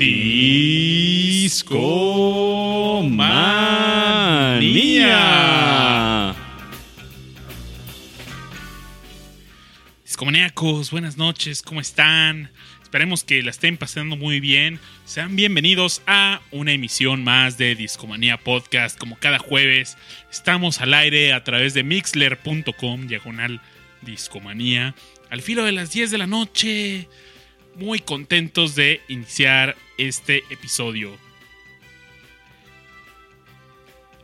Discomanía. Discomaníacos, buenas noches, ¿cómo están? Esperemos que la estén pasando muy bien. Sean bienvenidos a una emisión más de Discomanía Podcast. Como cada jueves, estamos al aire a través de mixler.com, diagonal Discomanía. Al filo de las 10 de la noche, muy contentos de iniciar este episodio.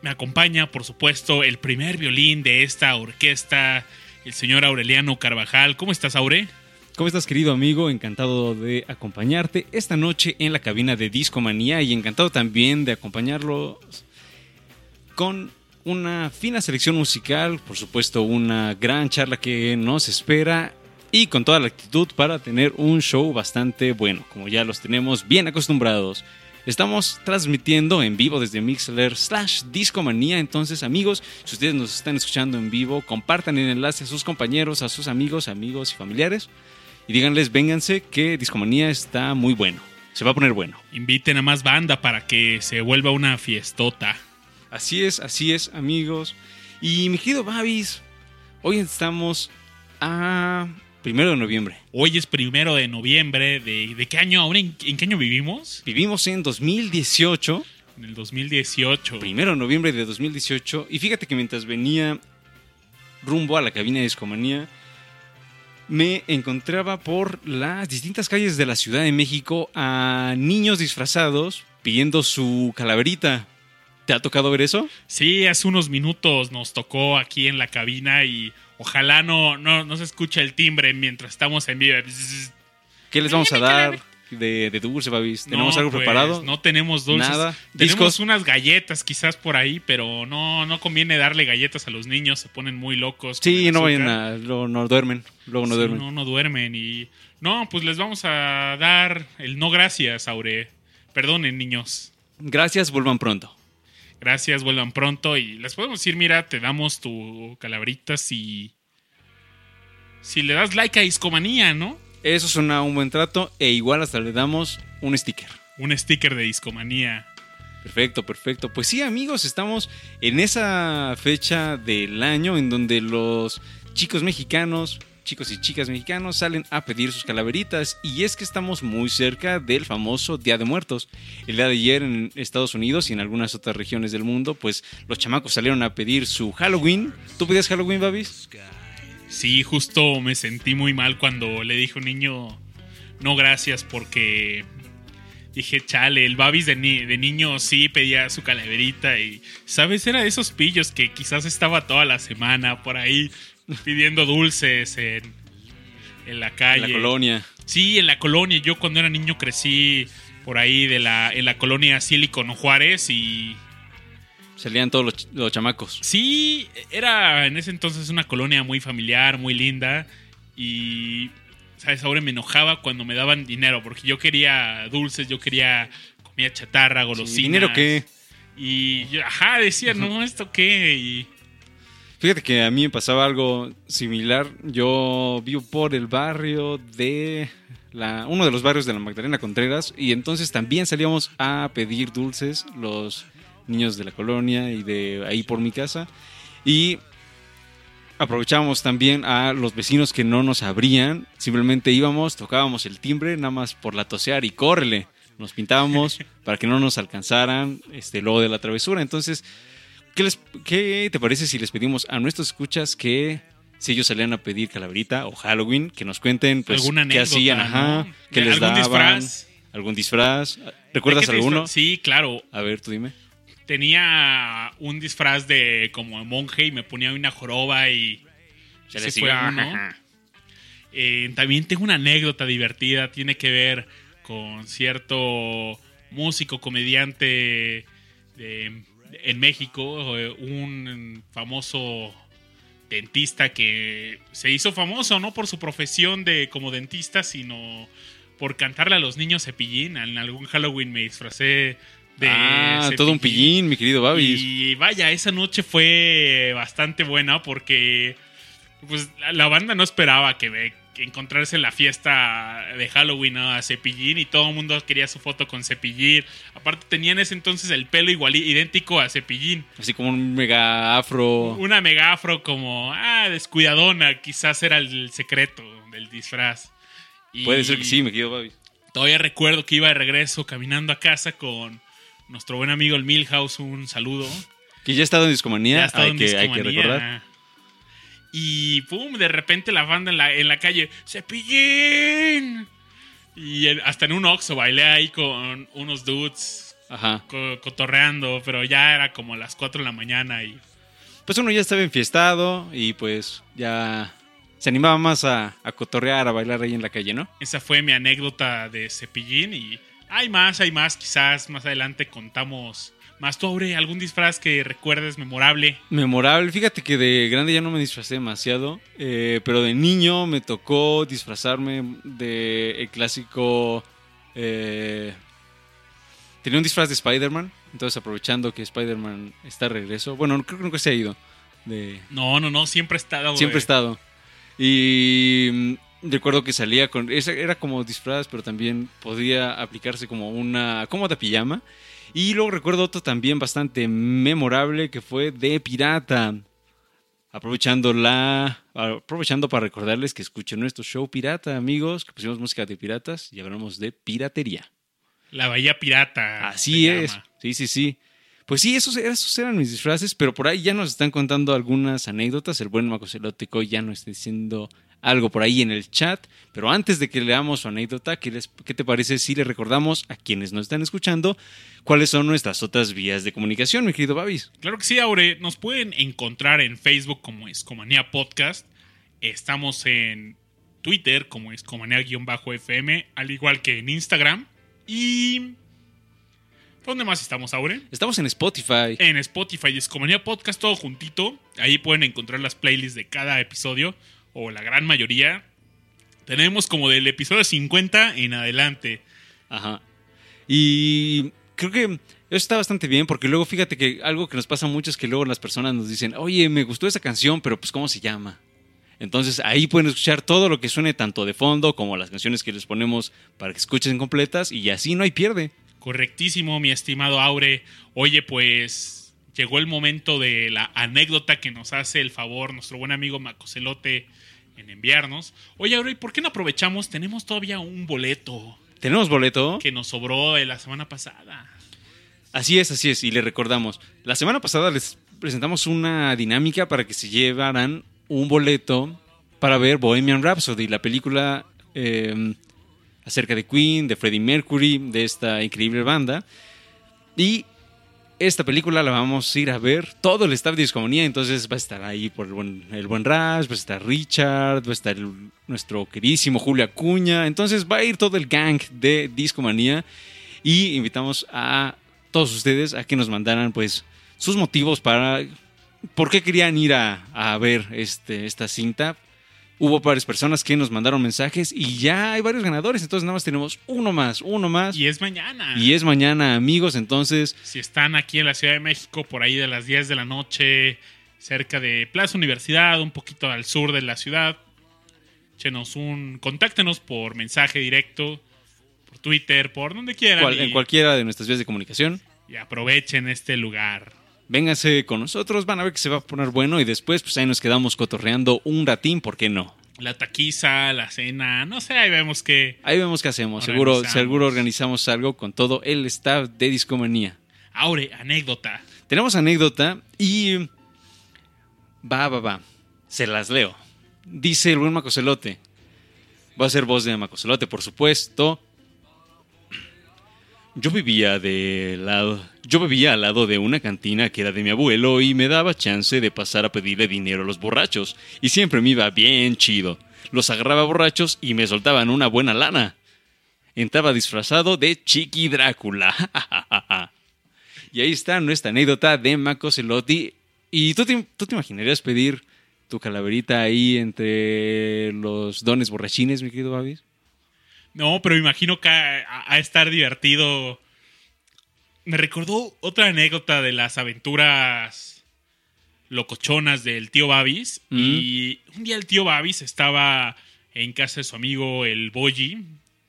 Me acompaña, por supuesto, el primer violín de esta orquesta, el señor Aureliano Carvajal. ¿Cómo estás, Aure? ¿Cómo estás, querido amigo? Encantado de acompañarte esta noche en la cabina de Discomanía y encantado también de acompañarlos con una fina selección musical, por supuesto, una gran charla que nos espera y con toda la actitud para tener un show bastante bueno, como ya los tenemos bien acostumbrados. Estamos transmitiendo en vivo desde Mixler slash Discomanía. Entonces, amigos, si ustedes nos están escuchando en vivo, compartan el enlace a sus compañeros, a sus amigos, amigos y familiares. Y díganles, vénganse, que Discomanía está muy bueno. Se va a poner bueno. Inviten a más banda para que se vuelva una fiestota. Así es, así es, amigos. Y mi querido Babis, hoy estamos a primero de noviembre. Hoy es primero de noviembre. ¿De, de qué año? ¿Ahora en, en, qué año vivimos? Vivimos en 2018. En el 2018. Primero de noviembre de 2018. Y fíjate que mientras venía rumbo a la cabina de Discomanía, me encontraba por las distintas calles de la Ciudad de México a niños disfrazados pidiendo su calaverita. ¿Te ha tocado ver eso? Sí, hace unos minutos nos tocó aquí en la cabina y ojalá no, no, no se escuche el timbre mientras estamos en vivo. ¿Qué les vamos a dar de, de dulce, Babis? ¿Tenemos No, algo pues, preparado? No tenemos dulces. Nada. Tenemos ¿Discos? unas galletas quizás por ahí, pero no, no conviene darle galletas a los niños, se ponen muy locos. Sí, no vayan a... Luego no duermen. Luego no Sí, duermen. No, no duermen y... No, pues les vamos a dar el no gracias, Aure. Perdonen, niños. Gracias, vuelvan pronto. Gracias, vuelvan pronto y les podemos decir, mira, te damos tu calaverita si... Si le das like a Discomanía, ¿no? Eso suena un buen trato e igual hasta le damos un sticker. Un sticker de Discomanía. Perfecto, perfecto. Pues sí, amigos, estamos en esa fecha del año en donde los chicos mexicanos, chicos y chicas mexicanos salen a pedir sus calaveritas y es que estamos muy cerca del famoso Día de Muertos. El día de ayer en Estados Unidos y en algunas otras regiones del mundo, pues los chamacos salieron a pedir su Halloween. ¿Tú pedías Halloween, Babis? Sí, justo me sentí muy mal cuando le dije a un niño, no gracias, porque dije, chale, el Babis de, ni- de niño sí pedía su calaverita y, ¿sabes? Era de esos pillos que quizás estaba toda la semana por ahí pidiendo dulces en, en la En calle. la colonia. Sí, en la colonia. Yo cuando era niño crecí por ahí de la, en la colonia Silicon Juárez y Salían todos los, los chamacos. Sí, era en ese entonces una colonia muy familiar, muy linda. Y, ¿sabes? Ahora me enojaba cuando me daban dinero, porque yo quería dulces, yo quería comida chatarra, golosinas. ¿Dinero qué? Y yo, ajá, decía, no, ¿esto qué? Y Fíjate que a mí me pasaba algo similar. Yo vivo por el barrio de la, uno de los barrios de la Magdalena Contreras y entonces también salíamos a pedir dulces los niños de la colonia y de ahí por mi casa y aprovechábamos también a los vecinos que no nos abrían. Simplemente íbamos, tocábamos el timbre nada más por la tosear y córrele. Nos pintábamos para que no nos alcanzaran este luego de la travesura. Entonces ¿Qué, les- qué te parece si les pedimos a nuestros escuchas que si ellos salían a pedir calaverita o Halloween, que nos cuenten pues, qué hacían, ajá, ¿no? qué les ¿Algún daban, disfraz? algún disfraz? ¿De ¿Recuerdas alguno? Sí, claro. A ver, tú dime. Tenía un disfraz de como monje y me ponía una joroba y... Se fue uno. Eh, también tengo una anécdota divertida, tiene que ver con cierto músico, comediante de- en México, eh, un famoso dentista que se hizo famoso no por su profesión de como dentista, sino por cantarle a los niños cepillín. En algún Halloween me disfracé de ah, todo un pillín, mi querido Babis. Y vaya, esa noche fue bastante buena porque pues la, la banda no esperaba que me encontrarse en la fiesta de Halloween ¿no? a Cepillín y todo el mundo quería su foto con Cepillín. Aparte tenía en ese entonces el pelo igual idéntico a Cepillín. Así como un mega afro. Una mega afro como, ah, descuidadona, quizás era el secreto del disfraz. Y Puede ser que sí, me quedo Babi. Todavía recuerdo que iba de regreso caminando a casa con nuestro buen amigo el Milhouse, un saludo. Que ya ha estado en discomanía, Ya ha estado hay, en que, hay que Discomanía. recordar. Y pum, de repente la banda en la, en la calle, ¡Cepillín! Y hasta en un Oxxo bailé ahí con unos dudes Ajá. co- cotorreando, pero ya era como las 4 de la mañana y Pues uno ya estaba enfiestado y pues ya se animaba más a, a cotorrear, a bailar ahí en la calle, ¿no? esa fue mi anécdota de Cepillín y hay más, hay más, quizás más adelante contamos más. ¿Tú, Aure, algún disfraz que recuerdes memorable? Memorable. Fíjate que de grande ya no me disfracé demasiado, eh, pero de niño me tocó disfrazarme de el clásico... eh, tenía un disfraz de Spider-Man, entonces aprovechando que Spider-Man está de regreso. Bueno, creo que nunca se ha ido. De, No, no, no, siempre he estado... siempre he eh, estado. Y mm, recuerdo que salía con... Era como disfraz, pero también podía aplicarse como una cómoda pijama. Y luego recuerdo otro también bastante memorable que fue de pirata. Aprovechando la. Aprovechando para recordarles que escuchen nuestro show pirata, amigos, que pusimos música de piratas y hablamos de piratería. La Bahía Pirata. Así es. llama. Sí, sí, sí. Pues sí, esos, esos eran mis disfraces, pero por ahí ya nos están contando algunas anécdotas. El buen Macoceloteco ya nos está diciendo algo por ahí en el chat. Pero antes de que leamos su anécdota, ¿qué, les- qué te parece si le recordamos a quienes nos están escuchando cuáles son nuestras otras vías de comunicación, mi querido Babis? Claro que sí, Aure. Nos pueden encontrar en Facebook como Escomanía Podcast. Estamos en Twitter como Escomanía-FM, al igual que en Instagram. Y. ¿Dónde más estamos, Aure? Estamos en Spotify. En Spotify, Escomanía Podcast, todo juntito. Ahí pueden encontrar las playlists de cada episodio, o la gran mayoría. Tenemos como del episodio 50 en adelante. Ajá. Y creo que eso está bastante bien porque luego fíjate que algo que nos pasa mucho es que luego las personas nos dicen, oye, me gustó esa canción, pero pues ¿cómo se llama? Entonces ahí pueden escuchar todo lo que suene tanto de fondo como las canciones que les ponemos para que escuchen completas y así no hay pierde. Correctísimo, mi estimado Aure. Oye, pues llegó el momento de la anécdota que nos hace el favor nuestro buen amigo Macocelote en enviarnos. Oye, Aure, ¿por qué no aprovechamos? Tenemos todavía un boleto ¿Tenemos boleto? que nos sobró de la semana pasada. Así es, así es. Y les recordamos, la semana pasada les presentamos una dinámica para que se llevaran un boleto para ver Bohemian Rhapsody, la película eh, acerca de Queen, de Freddie Mercury, de esta increíble banda. Y esta película la vamos a ir a ver todo el staff de Discomanía, entonces va a estar ahí por el buen, el buen Ras, va a estar Richard, va a estar nuestro queridísimo Julio Acuña, entonces va a ir todo el gang de Discomanía y invitamos a todos ustedes a que nos mandaran pues sus motivos para por qué querían ir a, a ver este, esta cinta. Hubo varias personas que nos mandaron mensajes y ya hay varios ganadores, entonces nada más tenemos uno más, uno más. Y es mañana. Y es mañana, amigos, entonces Si están aquí en la Ciudad de México, por ahí de las 10 de la noche, cerca de Plaza Universidad, un poquito al sur de la ciudad, échenos un. Contáctenos por mensaje directo, por Twitter, por donde quieran. cual- y, en cualquiera de nuestras vías de comunicación, y aprovechen este lugar. Vénganse con nosotros, van a ver que se va a poner bueno y después pues ahí nos quedamos cotorreando un ratín, ¿por qué no? La taquiza, la cena, no sé, ahí vemos que. Ahí vemos qué hacemos, seguro, Organizamos. seguro organizamos algo con todo el staff de Discomanía. Aure, anécdota. Tenemos anécdota y. Va, va, va. Se las leo. Dice el buen Macocelote. Va a ser voz de Macocelote, por supuesto. Yo vivía de lado. Yo vivía al lado de una cantina que era de mi abuelo y me daba chance de pasar a pedirle dinero a los borrachos. Y siempre me iba bien chido. Los agarraba borrachos y me soltaban una buena lana. Entraba disfrazado de Chiqui Drácula. Y ahí está nuestra anécdota de Maco Celotti. ¿Y tú te, tú te imaginarías pedir tu calaverita ahí entre los dones borrachines, mi querido Babis? No, pero imagino que a estar divertido. Me recordó otra anécdota de las aventuras locochonas del tío Babis. Mm. Y un día el tío Babis estaba en casa de su amigo el Boyi.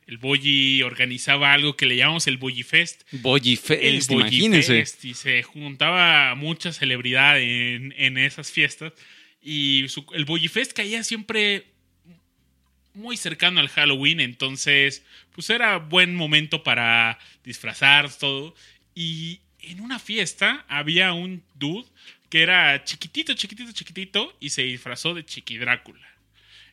El Boyi organizaba algo que le llamamos el Boyi Fest. Boyi El Fest, Boyi imagínense. Fest, y se juntaba mucha celebridad en, en esas fiestas. Y su- el Boyi Fest caía siempre muy cercano al Halloween, entonces pues era buen momento para disfrazar todo. Y en una fiesta había un dude que era chiquitito, chiquitito, chiquitito y se disfrazó de Chiqui Drácula.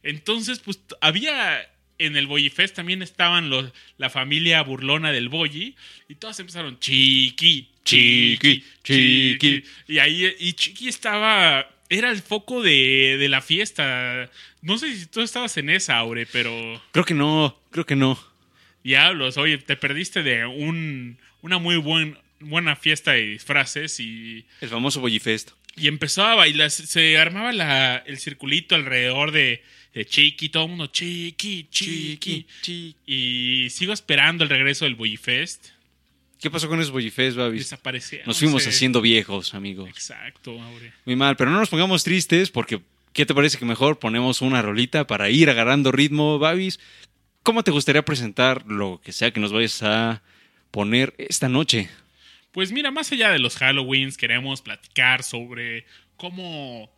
Entonces, pues había en el Boyi Fest también estaban los, la familia burlona del Boyi y todos empezaron Chiqui, Chiqui, Chiqui, Chiqui. Y ahí y Chiqui estaba era el foco de, de la fiesta. No sé si tú estabas en esa, Aure, pero Creo que no, creo que no. diablos, oye, te perdiste de un, una muy buen, buena fiesta de disfraces y El famoso Boyi Fest. y empezó a bailar, se- armaba la, el circulito alrededor de, de Chiqui, todo el mundo Chiqui, Chiqui. chiqui. Y sigo esperando el regreso del Boy Fest. ¿Qué pasó con esos Boyi Fest, Babis? Desaparecieron. Nos fuimos haciendo viejos, amigo. Exacto, Aure. Muy mal, pero no nos pongamos tristes porque ¿qué te parece que mejor ponemos una rolita para ir agarrando ritmo, Babis? ¿Cómo te gustaría presentar lo que sea que nos vayas a poner esta noche? Pues mira, más allá de los Halloweens, queremos platicar sobre cómo,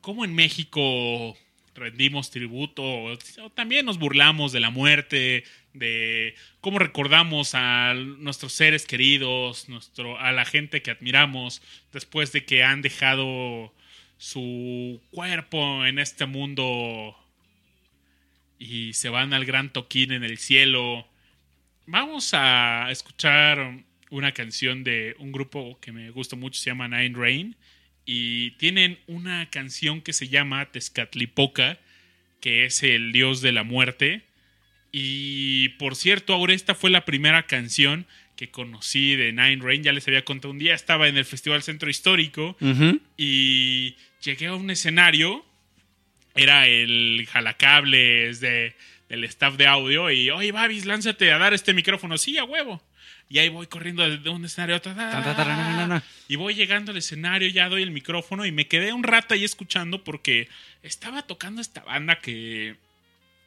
cómo en México rendimos tributo, o también nos burlamos de la muerte, de cómo recordamos a nuestros seres queridos, nuestro, a la gente que admiramos, después de que han dejado su cuerpo en este mundo y se van al gran toquín en el cielo. Vamos a escuchar una canción de un grupo que me gusta mucho, se llama Nine Rain. Y tienen una canción que se llama Tezcatlipoca, que es el dios de la muerte. Y por cierto, ahora esta fue la primera canción que conocí de Nine Rain. Ya les había contado un día, estaba en el Festival Centro Histórico y llegué a un escenario. Era el jalacables de, del staff de audio. Y, oye, Babis, lánzate a dar este micrófono. Sí, a huevo. Y ahí voy corriendo de un escenario a otro. Y voy llegando al escenario, ya doy el micrófono y me quedé un rato ahí escuchando porque estaba tocando esta banda que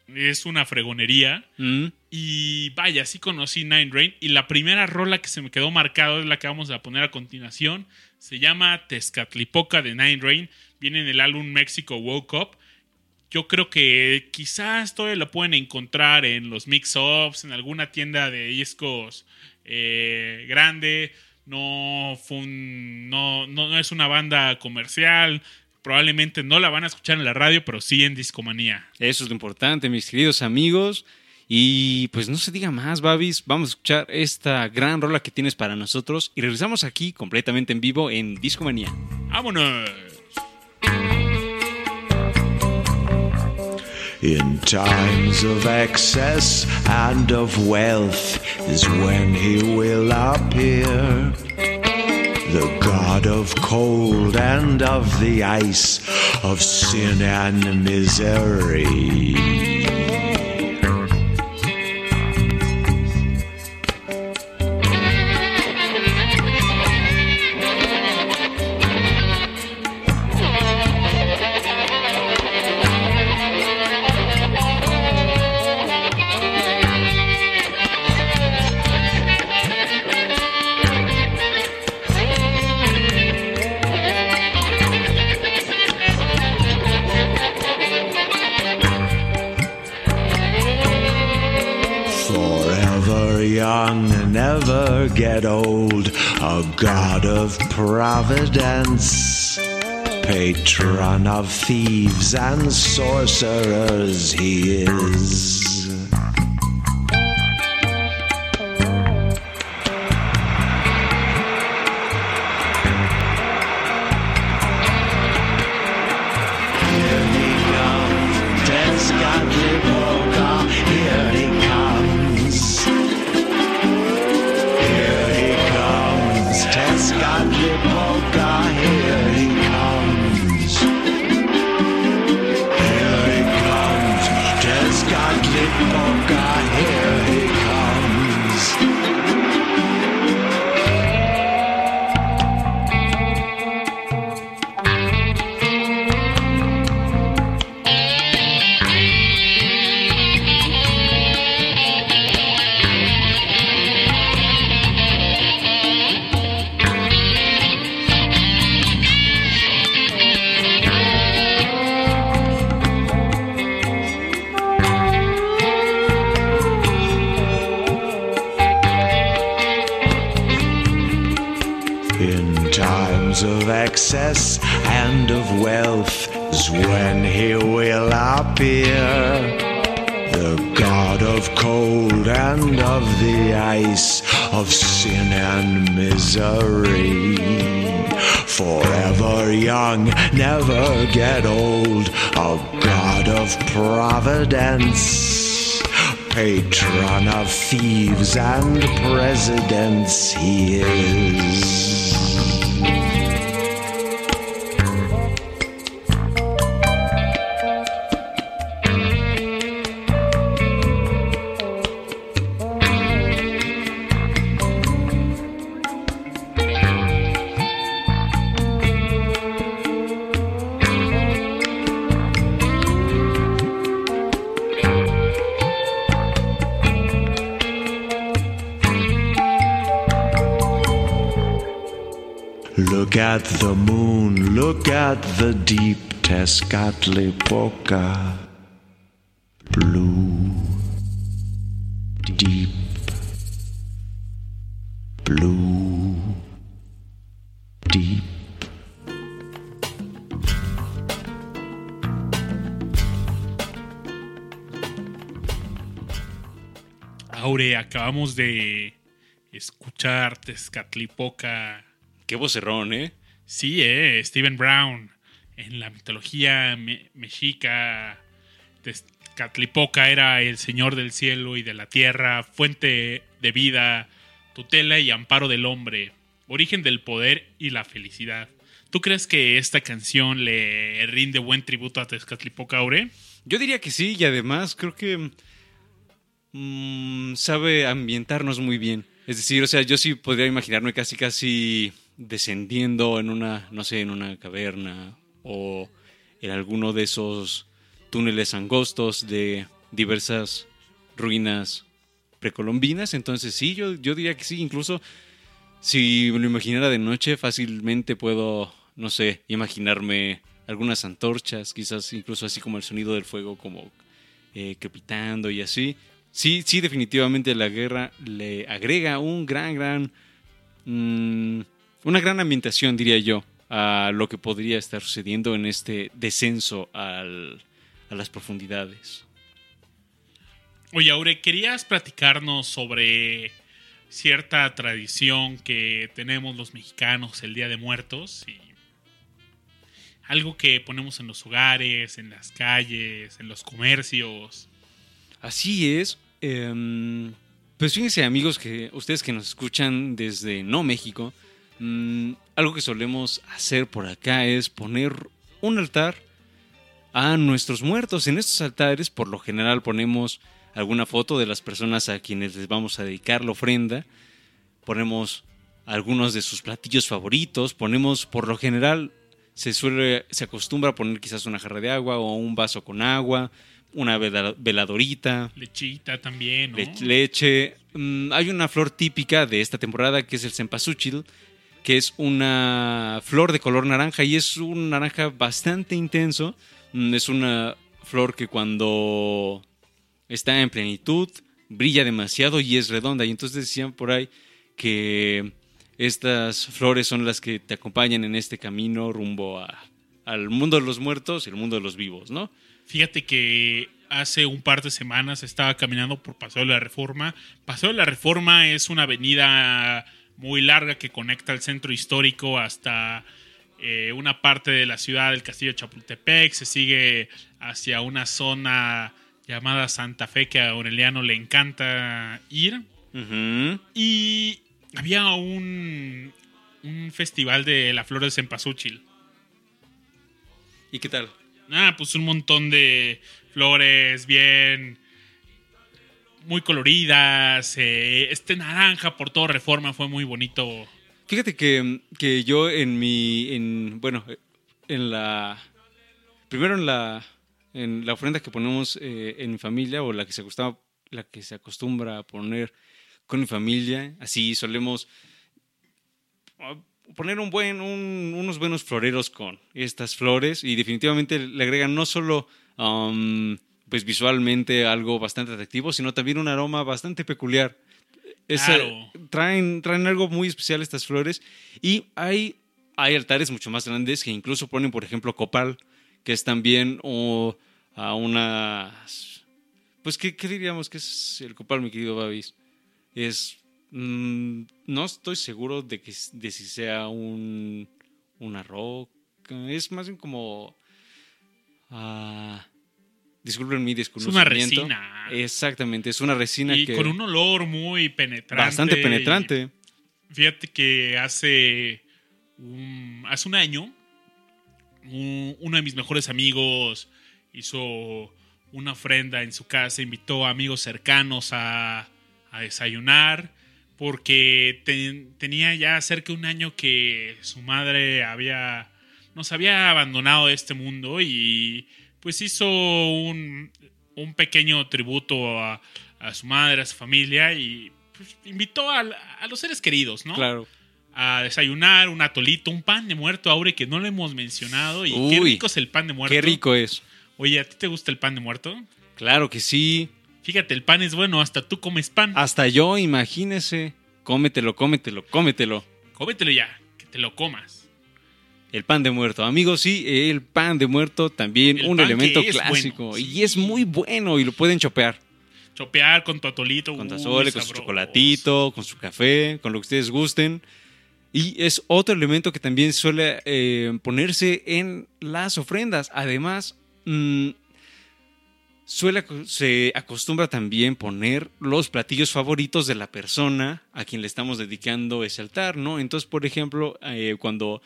es una fregonería. Mm. Y vaya, sí conocí Nine Rain. Y la primera rola que se me quedó marcada es la que vamos a poner a continuación. Se llama Tezcatlipoca de Nine Rain. Viene en el álbum México Woke Up. Yo creo que quizás todavía lo pueden encontrar en los mix-ups, en alguna tienda de discos eh, grande. No, fue un- no, no, no es una banda comercial. Probablemente no la van a escuchar en la radio, pero sí en Discomanía. Eso es lo importante, mis queridos amigos. Y pues no se diga más, Babis. Vamos a escuchar esta gran rola que tienes para nosotros. Y regresamos aquí completamente en vivo en Discomanía. ¡Vámonos! In times of excess and of wealth is when he will appear. The god of cold and of the ice, of sin and misery. Young and never get old, a god of providence. Patron of thieves and sorcerers, he is. Wealth is when he will appear. The God of cold and of the ice, of sin and misery. Forever young, never get old, a God of providence. Patron of thieves and presidents, he is. At the moon, look at the deep Tezcatlipoca. Blue, deep, blue, deep. Aure, acabamos de escuchar Tezcatlipoca. Qué vocerrón, ¿eh? Sí, eh, Stephen Brown. En la mitología me- mexica, Tezcatlipoca era el señor del cielo y de la tierra, fuente de vida, tutela y amparo del hombre, origen del poder y la felicidad. ¿Tú crees que esta canción le rinde buen tributo a Tezcatlipoca, Aure? Yo diría que sí, y además creo que mm, sabe ambientarnos muy bien. Es decir, o sea, yo sí podría imaginarme casi, casi descendiendo en una, no sé, en una caverna o en alguno de esos túneles angostos de diversas ruinas precolombinas. Entonces sí, yo, yo diría que sí, incluso si me lo imaginara de noche, fácilmente puedo, no sé, imaginarme algunas antorchas, quizás incluso así como el sonido del fuego como eh, crepitando y así. Sí, sí, definitivamente la guerra le agrega un gran, gran, mm, una gran ambientación, diría yo, a lo que podría estar sucediendo en este descenso al- a las profundidades. Oye, Aure, ¿querías platicarnos sobre cierta tradición que tenemos los mexicanos el Día de Muertos? Y algo que ponemos en los hogares, en las calles, en los comercios. Así es. em, pues fíjense amigos que ustedes que nos escuchan desde no México, mm, algo que solemos hacer por acá es poner un altar a nuestros muertos. En estos altares por lo general ponemos alguna foto de las personas a quienes les vamos a dedicar la ofrenda. Ponemos algunos de sus platillos favoritos. Ponemos por lo general se suele se acostumbra a poner quizás una jarra de agua o un vaso con agua, una vela- veladorita, Lechita también, ¿no? le- leche. Mm, hay una flor típica de esta temporada que es el cempasúchil, que es una flor de color naranja y es un naranja bastante intenso. Mm, Es una flor que cuando está en plenitud brilla demasiado y es redonda. Y entonces decían por ahí que estas flores son las que te acompañan en este camino rumbo a- al mundo de los muertos y el mundo de los vivos, ¿no? Fíjate que hace un par de semanas estaba caminando por Paseo de la Reforma. Paseo de la Reforma es una avenida muy larga que conecta el centro histórico hasta eh, una parte de la ciudad del Castillo de Chapultepec. Se sigue hacia una zona llamada Santa Fe que a Aureliano le encanta ir. Y había un, un festival de la flor de cempasúchil. ¿Y qué tal? Ah, pues un montón de flores bien. Muy coloridas. eh, este naranja por todo reforma fue muy bonito. Fíjate que, que yo en mi, en, bueno, en la, primero en la, en la ofrenda que ponemos eh, en mi familia o la que se acostumbra, la que se acostumbra a poner con mi familia, así solemos ah, poner un buen, un- unos buenos floreros con estas flores y definitivamente le agregan no solo um, pues visualmente algo bastante atractivo, sino también un aroma bastante peculiar. Es, Claro. traen, traen algo muy especial estas flores y hay hay altares mucho más grandes que incluso ponen, por ejemplo, copal, que es también o, a unas... Pues, ¿qué, qué diríamos que es el copal, mi querido Babis? Es... mm, no estoy seguro de, que, de si sea un, una roca. Es más bien como... ah, disculpen mi Es desconocimiento. una resina. Exactamente, es una resina y que... con un olor muy penetrante. bastante penetrante. Fíjate que hace un, hace un año un- uno de mis mejores amigos hizo una ofrenda en su casa, invitó a amigos cercanos a, a desayunar porque te- tenía ya cerca de un año que su madre había nos había abandonado de este mundo y pues hizo un, un pequeño tributo a, a su madre, a su familia y pues, invitó a, a los seres queridos, ¿no? Claro. A desayunar, un atolito, un pan de muerto, Aure, que no lo hemos mencionado. Y qué rico es el pan de muerto. Qué rico es. Oye, ¿a ti te gusta el pan de muerto? Claro que sí. Fíjate, el pan es bueno, hasta tú comes pan. Hasta yo, imagínese. Cómetelo, cómetelo, cómetelo. Cómetelo ya, que te lo comas. El pan de muerto. Amigos, sí, el pan de muerto también El un elemento clásico. bueno, Y es muy bueno y lo pueden chopear. Chopear con tu atolito. Con uy, tazole, con su chocolatito, con su café, con lo que ustedes gusten. Y es otro elemento que también suele eh, ponerse en las ofrendas. Además, mm, suele, se acostumbra también poner los platillos favoritos de la persona a quien le estamos dedicando ese altar, ¿no? Entonces, por ejemplo, eh, cuando,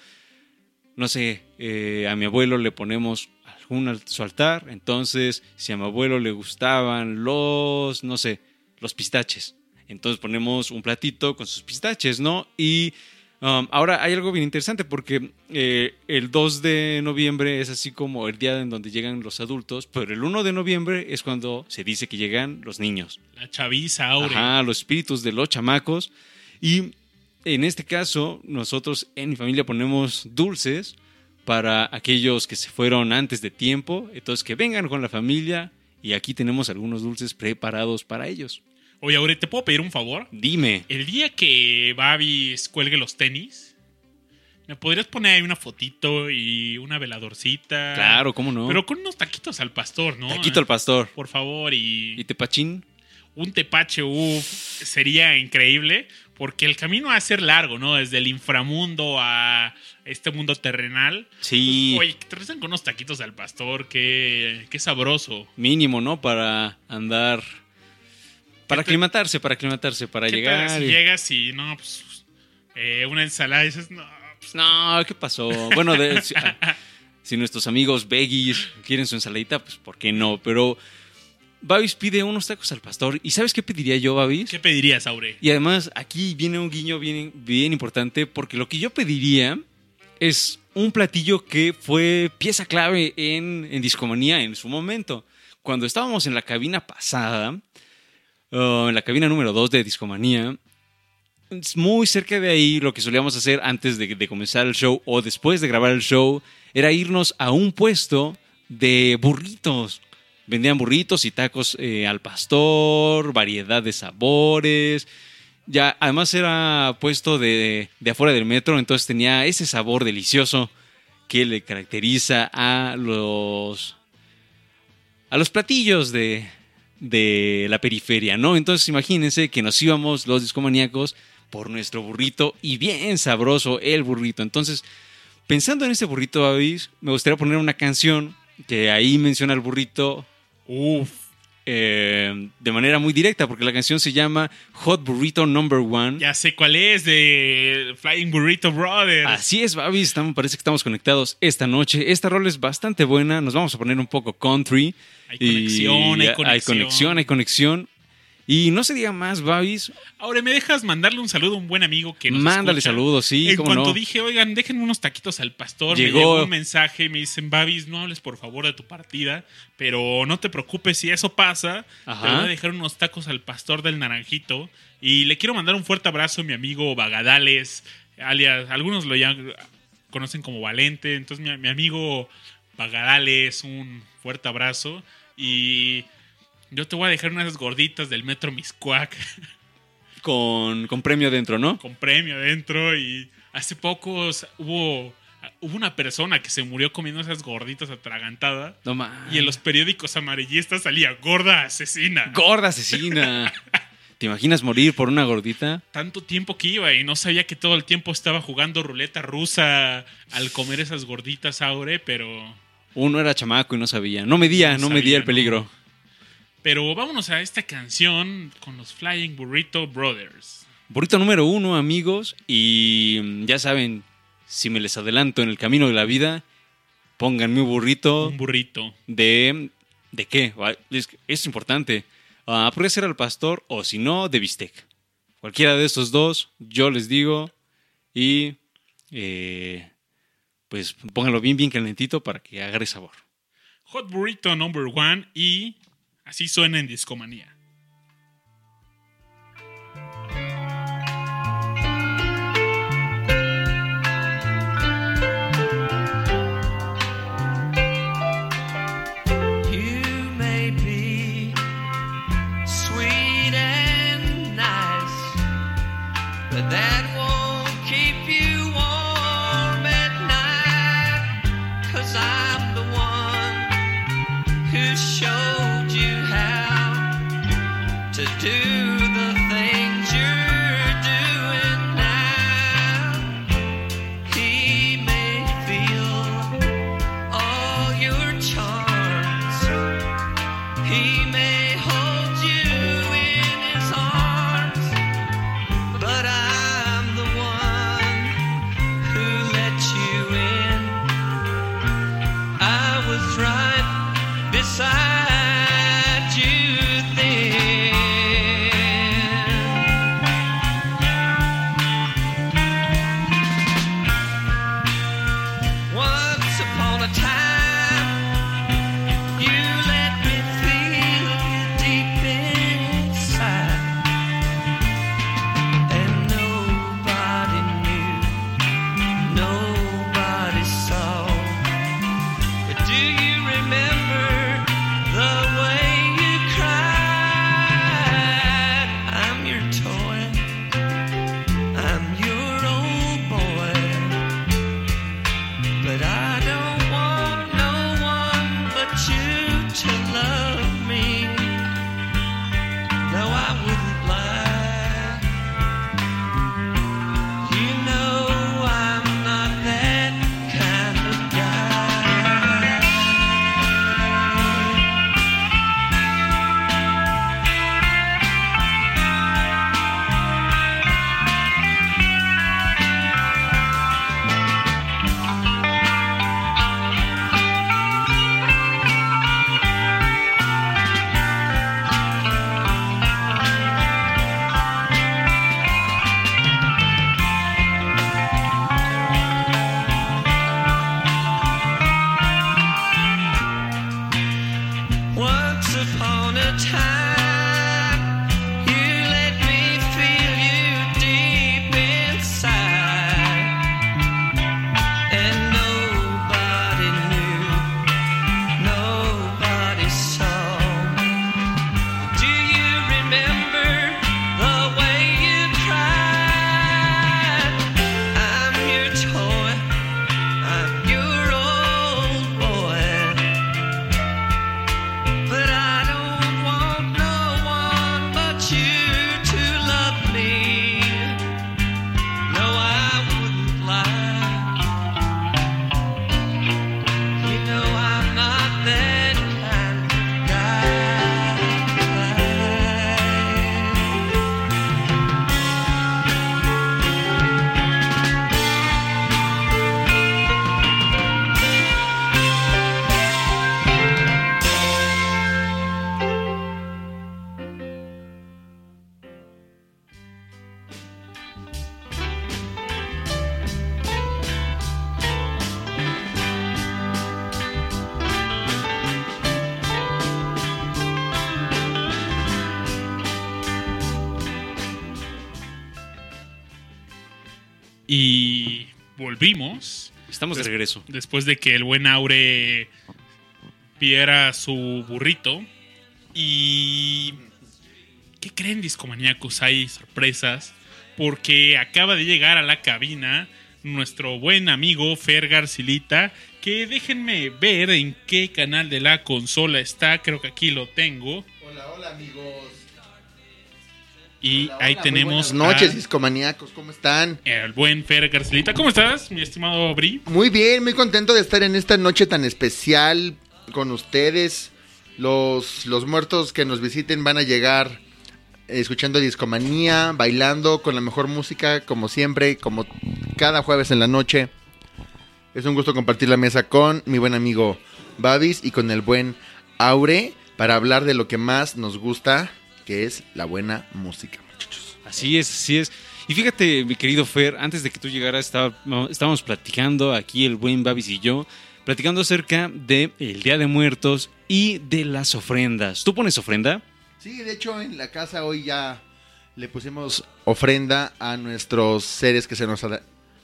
no sé, eh, a mi abuelo le ponemos algún al- su altar, entonces, si a mi abuelo le gustaban los, no sé, los pistaches, entonces ponemos un platito con sus pistaches, ¿no? Y um, ahora hay algo bien interesante porque eh, el 2 de noviembre es así como el día en donde llegan los adultos, pero el 1 de noviembre es cuando se dice que llegan los niños. La chaviza, Aure. Ajá, los espíritus de los chamacos. Y en este caso, nosotros en mi familia ponemos dulces para aquellos que se fueron antes de tiempo. Entonces, que vengan con la familia y aquí tenemos algunos dulces preparados para ellos. Oye, Aure, ¿te puedo pedir un favor? Dime. El día que Babis cuelgue los tenis, ¿me podrías poner ahí una fotito y una veladorcita? Claro, ¿cómo no? Pero con unos taquitos al pastor, ¿no? Taquito al pastor. Por favor, y, ¿Y tepachín? un tepache, uff, sería increíble, porque el camino va a ser largo, ¿no? Desde el inframundo a este mundo terrenal. Sí. Oye, que te recen con unos taquitos al pastor, qué, qué sabroso. Mínimo, ¿no? Para andar. Para ¿Qué te- aclimatarse, para aclimatarse, para ¿Qué tal llegar. si y- llegas y, no, pues, eh, una ensalada y dices, no, pues, No, ¿qué pasó? Bueno, de- si, ah, si nuestros amigos veggies quieren su ensaladita, pues ¿por qué no? Pero Babis pide unos tacos al pastor. ¿Y sabes qué pediría yo, Babis? ¿qué pedirías, Aure? Y además aquí viene un guiño bien, bien importante porque lo que yo pediría es un platillo que fue pieza clave en, en Discomanía en su momento. Cuando estábamos en la cabina pasada, uh, en la cabina número 2 de Discomanía, es muy cerca de ahí lo que solíamos hacer antes de, de comenzar el show o después de grabar el show era irnos a un puesto de burritos. Vendían burritos y tacos eh, al pastor, variedad de sabores. Ya, además era puesto de, de afuera del metro, entonces tenía ese sabor delicioso que le caracteriza a los a los platillos de, de la periferia, ¿no? Entonces imagínense que nos íbamos los discomaníacos por nuestro burrito y bien sabroso el burrito. Entonces, pensando en ese burrito, Babis, me gustaría poner una canción que ahí menciona el burrito Uf, eh, de manera muy directa, porque la canción se llama Hot Burrito Number One. ya sé cuál es, de Flying Burrito Brothers. Así es, Babi, estamos, parece que estamos conectados esta noche. Esta rol es bastante buena, nos vamos a poner un poco country. Hay conexión, hay Hay conexión. conexión, hay conexión. Y no se diga más, Babis. Ahora, ¿me dejas mandarle un saludo a un buen amigo que nos Mándale escucha? saludos, sí, En cuanto no. dije, oigan, déjenme unos taquitos al pastor, me Llegó- llegó un mensaje, me dicen, Babis, no hables por favor de tu partida, pero no te preocupes si eso pasa, Ajá. te voy a dejar unos tacos al pastor del naranjito. Y le quiero mandar un fuerte abrazo a mi amigo Bagadales, alias, algunos lo llaman, conocen como Valente, entonces mi, mi amigo Bagadales, un fuerte abrazo. Y yo te voy a dejar unas gorditas del Metro Miscuac. Con, con premio dentro, ¿no? con premio adentro y hace poco s- hubo, hubo una persona que se murió comiendo esas gorditas atragantadas. No mames. Y en los periódicos amarillistas salía gorda asesina. Gorda asesina. ¿Te imaginas morir por una gordita? Tanto tiempo que iba y no sabía que todo el tiempo estaba jugando ruleta rusa al comer esas gorditas Aure, pero... Uno era chamaco y no sabía. No medía, no, No medía el peligro. Pero vámonos a esta canción con los Flying Burrito Brothers. Burrito número uno, amigos. Y mm, ya saben, si me les adelanto en el camino de la vida, pónganme un burrito Un burrito. de... ¿De qué? Ah, Es, es importante. Ah, puede ser al pastor o si no, de bistec. Cualquiera de estos dos, yo les digo. Y... eh, pues pónganlo bien, bien calentito para que agarre sabor. Hot Burrito Number One y así suena en Discomanía. Volvimos. Estamos de Des- regreso. Después de que el buen Aure pidiera su burrito. Y. ¿Qué creen, discomaníacos? Hay sorpresas. Porque acaba de llegar a la cabina nuestro buen amigo Fer Garcilita, que déjenme ver en qué canal de la consola está, creo que aquí lo tengo. Hola, hola amigos. Y Hola, ahí hola, tenemos Buenas noches, a- discomaníacos, ¿cómo están? el buen Fer Garcilita. ¿Cómo estás, mi estimado Bri? Muy bien, muy contento de estar en esta noche tan especial con ustedes. Los, los muertos que nos visiten van a llegar eh, escuchando discomanía, bailando con la mejor música, como siempre, como cada jueves en la noche. Es un gusto compartir la mesa con mi buen amigo Babis y con el buen Aure para hablar de lo que más nos gusta, que es la buena música, muchachos. Así es, así es. Y fíjate, mi querido Fer, antes de que tú llegaras, estaba- estábamos platicando aquí, el buen Babis y yo, platicando acerca del Día de Muertos y de las ofrendas. ¿Tú pones ofrenda? Sí, de hecho en la casa hoy ya le pusimos ofrenda a nuestros seres que se nos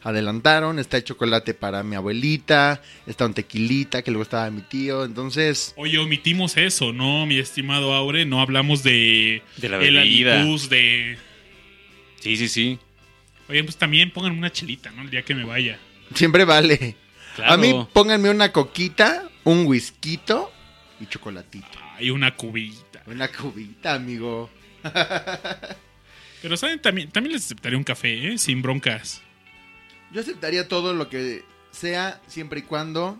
adelantaron. Está el chocolate para mi abuelita, está un tequilita que le gustaba a mi tío. Entonces, Oye, omitimos eso, ¿no, mi estimado Aure? No hablamos de, De la bebida. alibus, de... Sí, sí, sí. Oye, pues también pongan una chelita, ¿no? El día que me vaya. siempre vale. Claro. A mí pónganme una coquita, un whisky y chocolatito. Hay una cubita. Una cubita, amigo. Pero, ¿saben? También, también les aceptaré un café, ¿eh? Sin broncas. Yo aceptaría todo lo que sea siempre y cuando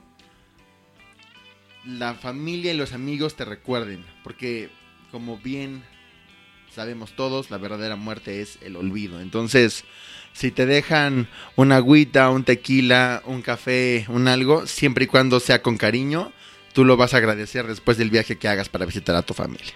la familia y los amigos te recuerden. Porque como bien sabemos todos, la verdadera muerte es el olvido. Entonces, si te dejan una agüita, un tequila, un café, un algo, siempre y cuando sea con cariño, tú lo vas a agradecer después del viaje que hagas para visitar a tu familia.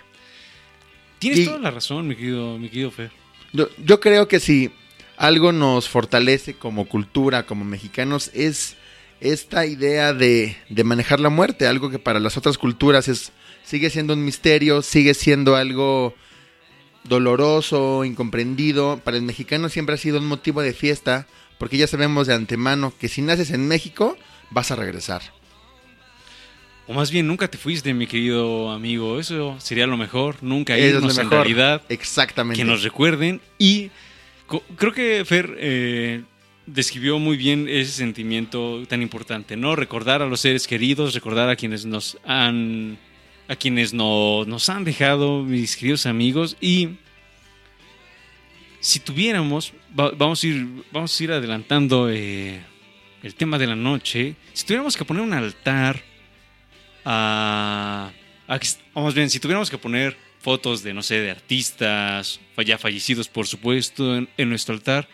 Tienes y- toda la razón, mi querido, mi querido Fer. Yo, yo creo que si algo nos fortalece como cultura, como mexicanos, es esta idea de, de manejar la muerte, algo que para las otras culturas es, sigue siendo un misterio, sigue siendo algo doloroso, incomprendido. Para el mexicano siempre ha sido un motivo de fiesta, porque ya sabemos de antemano que si naces en México, vas a regresar. O más bien, nunca te fuiste, mi querido amigo. Eso sería lo mejor. Nunca Eso es irnos lo en realidad. Exactamente. que nos recuerden y creo que Fer eh, describió muy bien ese sentimiento tan importante, ¿no? Recordar a los seres queridos, recordar a quienes nos han a quienes no- nos han dejado, mis queridos amigos y si tuviéramos va- vamos a ir vamos a ir adelantando eh, el tema de la noche, si tuviéramos que poner un altar a, más bien, si tuviéramos que poner fotos de, no sé, de artistas ya fallecidos, por supuesto, en, nuestro altar,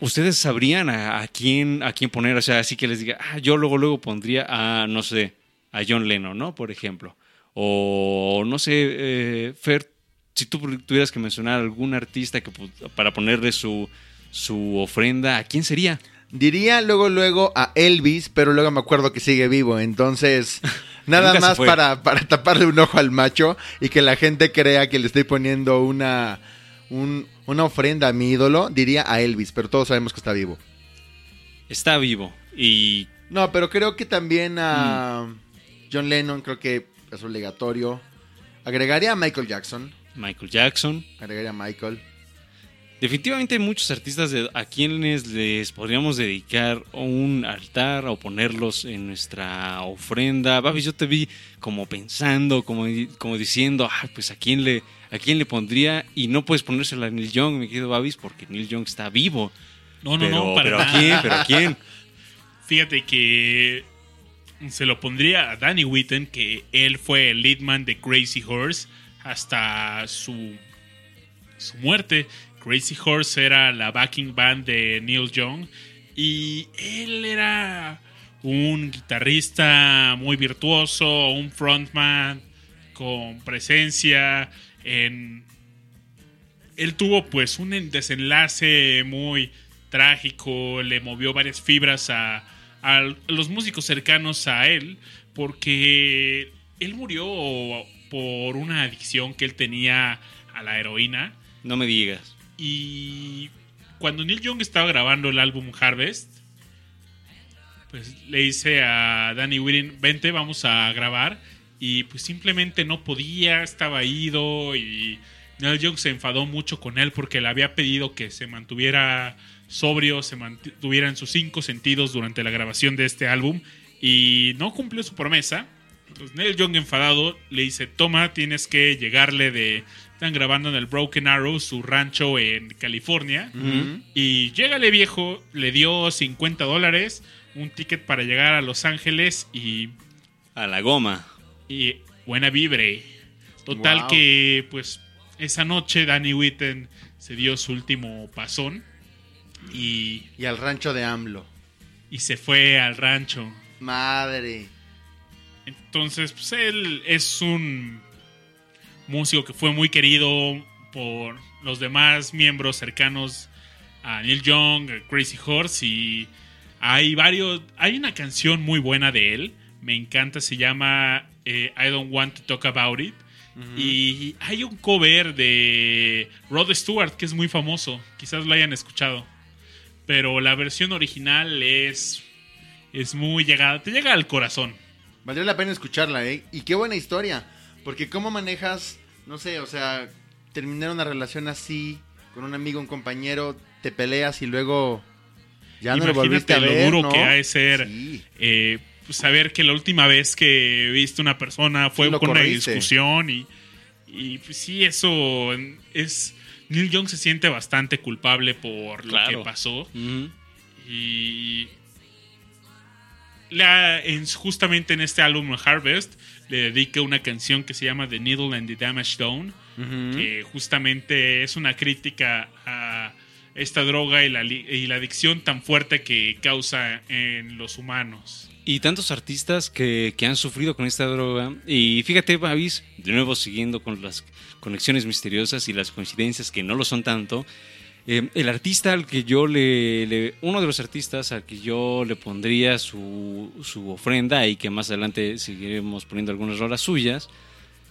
¿ustedes sabrían a, a quién, a quién poner? O sea, así que les diga, ah, yo luego, luego pondría a, no sé, a John Lennon, ¿no? Por ejemplo. O, no sé, eh, Fer, si tú tuvieras que mencionar algún artista que, pu- para ponerle su, su ofrenda, ¿a quién sería? Diría luego, luego a Elvis, pero luego me acuerdo que sigue vivo. Entonces, nada más para, para taparle un ojo al macho y que la gente crea que le estoy poniendo una, un- una ofrenda a mi ídolo, diría a Elvis, pero todos sabemos que está vivo. Está vivo. Y No, pero creo que también a John Lennon, creo que es obligatorio. Agregaría a Michael Jackson. Michael Jackson. Agregaría a Michael. Definitivamente hay muchos artistas de- a quienes les podríamos dedicar un altar o ponerlos en nuestra ofrenda. Babis, yo te vi como pensando, como, como diciendo, "Ah, pues a quién le a quién le pondría y no puedes ponérsela a Neil Young, mi querido Babis, porque Neil Young está vivo. No, no, pero, no, para pero a nada. quién, pero a quién. Fíjate que se lo pondría a Danny Whitten, que él fue el leadman de Crazy Horse hasta su, su muerte. Crazy Horse era la backing band de Neil Young y él era un guitarrista muy virtuoso, un frontman con presencia en él tuvo pues un desenlace muy trágico, le movió varias fibras a, a los músicos cercanos a él, porque él murió por una adicción que él tenía a la heroína. No me digas. Y cuando Neil Young estaba grabando el álbum Harvest, pues le dice a Danny Whitten, vente, vamos a grabar. Y pues simplemente no podía, estaba ido y Neil Young se enfadó mucho con él porque le había pedido que se mantuviera sobrio, se mantuviera en sus cinco sentidos durante la grabación de este álbum y no cumplió su promesa. Entonces Neil Young enfadado le dice, toma, tienes que llegarle de... Están grabando en el Broken Arrow, su rancho en California. Y llégale viejo, le dio 50 dólares, un ticket para llegar a Los Ángeles y A la goma. y buena vibre. Total Wow. que, pues, esa noche Danny Whitten se dio su último pasón y, Y al rancho de AMLO. y se fue al rancho. Madre. Entonces, pues él es un músico que fue muy querido por los demás miembros cercanos a Neil Young, a Crazy Horse y hay varios, hay una canción muy buena de él, me encanta, se llama eh, I Don't Want to Talk About It y hay un cover de Rod Stewart que es muy famoso, quizás lo hayan escuchado, pero la versión original es es muy llegada, te llega al corazón. Valdría la pena escucharla, ¿eh? Y qué buena historia. Porque cómo manejas, no sé, o sea, terminar una relación así, con un amigo, un compañero, te peleas y luego ya no lo volviste Imagínate a lo ver, duro ¿no? que ha de ser Sí. eh, saber que la última vez que viste una persona fue Sí, lo con una discusión y, y pues, sí, eso es... Neil Young se siente bastante culpable por lo que pasó y la, en- justamente en este álbum Harvest le dedica una canción que se llama The Needle and the Damage Done que justamente es una crítica a esta droga y la, y la adicción tan fuerte que causa en los humanos. Y tantos artistas que, que han sufrido con esta droga. Y fíjate, Babis, de nuevo siguiendo con las conexiones misteriosas y las coincidencias que no lo son tanto. Eh, el artista al que yo le, Uno de los artistas al que yo le pondría su, su ofrenda y que más adelante seguiremos poniendo algunas rolas suyas.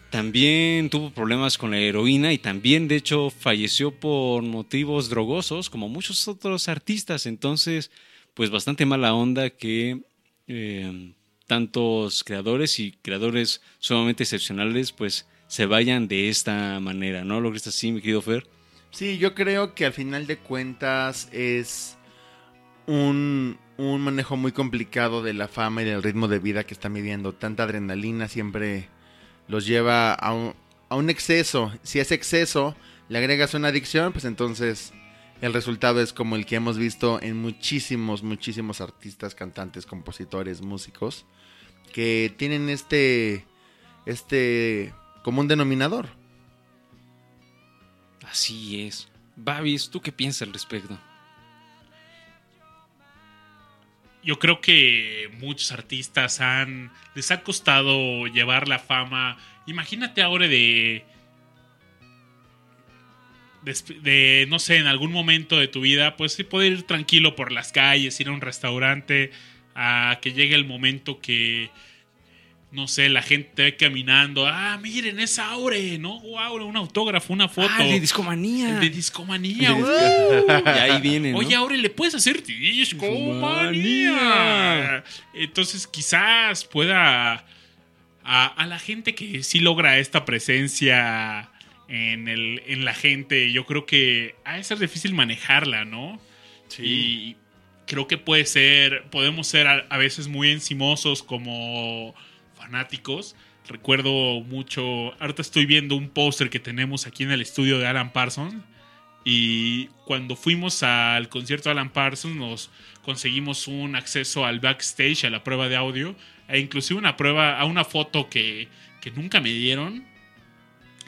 También tuvo problemas con la heroína y también, de hecho, falleció por motivos drogosos, como muchos otros artistas. Entonces, pues bastante mala onda que eh, tantos creadores y creadores sumamente excepcionales, pues se vayan de esta manera, ¿no? ¿Lo crees así, mi querido Fer? Sí, yo creo que al final de cuentas es un, un manejo muy complicado de la fama y del ritmo de vida que están viviendo. Tanta adrenalina siempre los lleva a un, a un exceso. Si ese exceso le agregas una adicción, pues entonces el resultado es como el que hemos visto en muchísimos, muchísimos artistas, cantantes, compositores, músicos, que tienen este, este común denominador. Así es. Babis, ¿tú qué piensas al respecto? Yo creo que muchos artistas han les ha costado llevar la fama. Imagínate ahora de de, de, no sé, en algún momento de tu vida, pues poder ir tranquilo por las calles, ir a un restaurante, a que llegue el momento que, no sé, la gente te ve caminando. Ah, miren, es Aure, ¿no? Wow, un autógrafo, una foto. Ah, de discomanía. El de discomanía. De. Y ahí viene, ¿no? Oye, Aure, ¿le puedes hacer discomanía? Entonces, quizás pueda a, a la gente que sí logra esta presencia en, el, en la gente, yo creo que ha de ser difícil manejarla, ¿no? Y creo que puede ser, podemos ser a, a veces muy encimosos como fanáticos. Recuerdo mucho, ahorita estoy viendo un póster que tenemos aquí en el estudio de Alan Parsons. Y cuando fuimos al concierto de Alan Parsons nos conseguimos un acceso al backstage, a la prueba de audio, e inclusive una prueba, a una foto que, que nunca me dieron.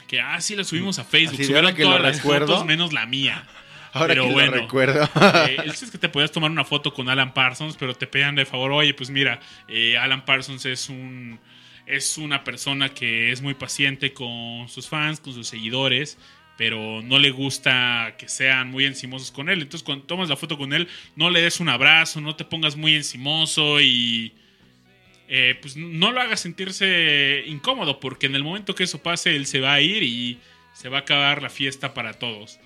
Que, ah, sí, la subimos a Facebook. Subieron que lo todas las recuerdo. fotos menos la mía. Ahora Pero que lo bueno. recuerdo. Eh, el chiste es que te podías tomar una foto con Alan Parsons, pero te pedían de favor, oye, pues mira, eh, Alan Parsons es un es una persona que es muy paciente con sus fans, con sus seguidores, pero no le gusta que sean muy encimosos con él. Entonces, cuando tomas la foto con él, no le des un abrazo, no te pongas muy encimoso y eh, pues no lo hagas sentirse incómodo, porque en el momento que eso pase, él se va a ir y se va a acabar la fiesta para todos.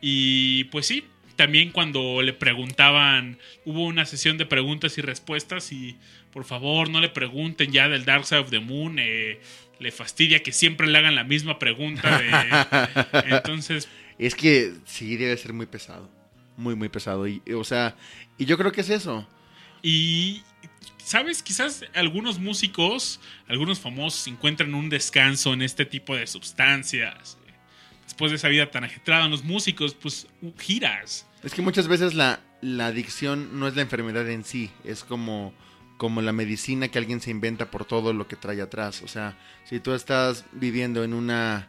Y pues sí, también cuando le preguntaban, hubo una sesión de preguntas y respuestas y por favor no le pregunten ya del Dark Side of the Moon, eh, le fastidia que siempre le hagan la misma pregunta. de- entonces, Es que sí, debe ser muy pesado. Muy, muy pesado. Y, o sea, y yo creo que es eso. y sabes, quizás algunos músicos, algunos famosos encuentran un descanso en este tipo de sustancias. Después de esa vida tan agitada, los músicos, pues giras. Es que muchas veces la, la adicción no es la enfermedad en sí, es como, como la medicina que alguien se inventa por todo lo que trae atrás. O sea, si tú estás viviendo en una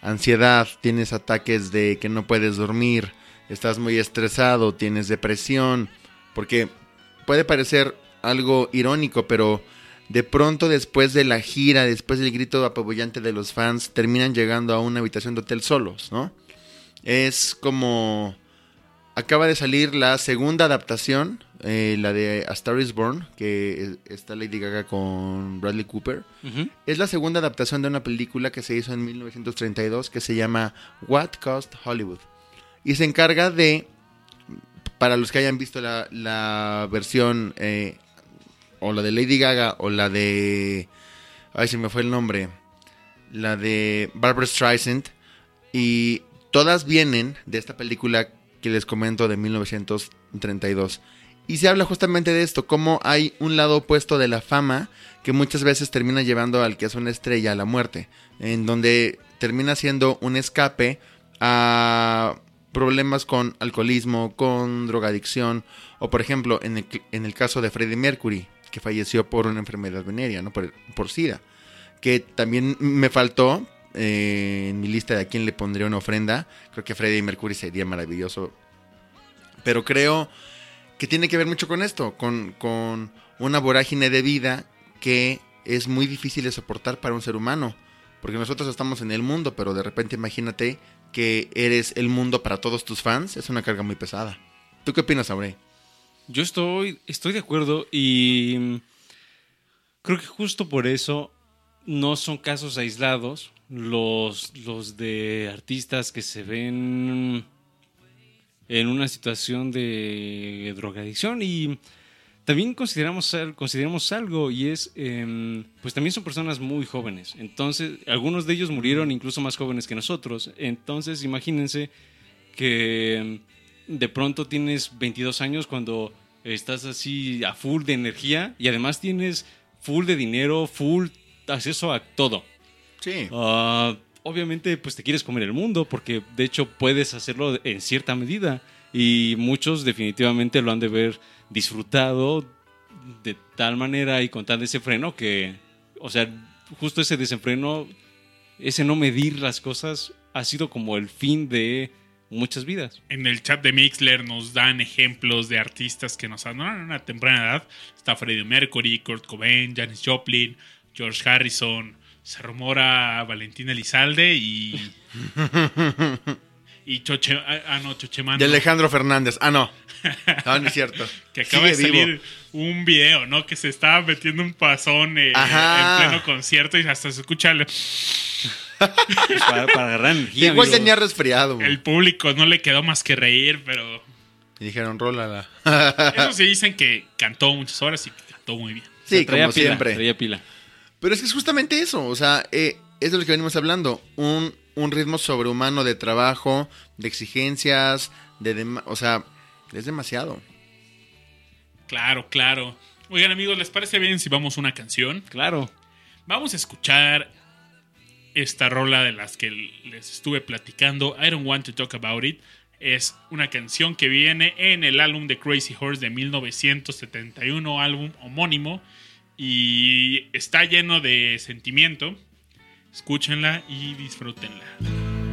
ansiedad, tienes ataques de que no puedes dormir, estás muy estresado, tienes depresión, porque puede parecer algo irónico, pero de pronto después de la gira, después del grito apabullante de los fans, terminan llegando a una habitación de hotel solos, ¿no? Es como acaba de salir la segunda adaptación, eh, la de A Star is Born, que está Lady Gaga con Bradley Cooper. Es la segunda adaptación de una película que se hizo en 1932 que se llama What Cost Hollywood. Y se encarga de, para los que hayan visto la, la versión eh, o la de Lady Gaga o la de... Ay, se me fue el nombre. La de Barbara Streisand. Y todas vienen de esta película que les comento de 1932. Y se habla justamente de esto, cómo hay un lado opuesto de la fama que muchas veces termina llevando al que es una estrella a la muerte, en donde termina siendo un escape a problemas con alcoholismo, con drogadicción, o por ejemplo, en el, en el caso de Freddie Mercury, que falleció por una enfermedad venérea, ¿no? por, por SIDA, que también me faltó eh, en mi lista de a quién le pondría una ofrenda, creo que Freddie Mercury sería maravilloso, pero creo que tiene que ver mucho con esto, con, con una vorágine de vida que es muy difícil de soportar para un ser humano. Porque nosotros estamos en el mundo, pero de repente imagínate que eres el mundo para todos tus fans. Es una carga muy pesada. ¿Tú qué opinas, Aurey? Yo estoy, estoy de acuerdo y mm, creo que justo por eso no son casos aislados los, los de artistas que se ven en una situación de drogadicción y también consideramos, consideramos algo y es, em, pues también son personas muy jóvenes. Entonces, algunos de ellos murieron incluso más jóvenes que nosotros. Entonces, imagínense que de pronto tienes 22 años cuando estás así a full de energía y además tienes full de dinero, full acceso a todo. Sí. Ah, obviamente, pues te quieres comer el mundo, porque de hecho puedes hacerlo en cierta medida. Y muchos definitivamente lo han de ver disfrutado de tal manera y con tal desenfreno que, o sea, justo ese desenfreno, ese no medir las cosas, ha sido como el fin de muchas vidas. En el chat de Mixler nos dan ejemplos de artistas que nos abandonaron a una temprana edad. Está Freddie Mercury, Kurt Cobain, Janis Joplin, George Harrison. Se rumora Valentina Elizalde y. y Choche. Ah, no, Chochemán. De Alejandro Fernández. Ah, no. No, no es cierto. que acaba de vivo. salir un video, ¿no? Que se estaba metiendo un pasón eh, en pleno concierto y hasta se escucha el, Para, para agarrar energía. Igual amigo. tenía resfriado. güey. el público, no le quedó más que reír, pero. Y dijeron, rólala. Eso sí dicen que cantó muchas horas y cantó muy bien. Sí, Traía como pila, siempre. traía pila. Pero es que es justamente eso, o sea, eh, es de lo que venimos hablando, un, un ritmo sobrehumano de trabajo, de exigencias, de, dema- o sea, es demasiado. Claro, claro. Oigan, amigos, ¿les parece bien si vamos a una canción? Claro. Vamos a escuchar esta rola de las que les estuve platicando. I don't want to talk about it. Es una canción que viene en el álbum de Crazy Horse de 1971, álbum homónimo. Y está lleno de sentimiento. Escúchenla y disfrútenla.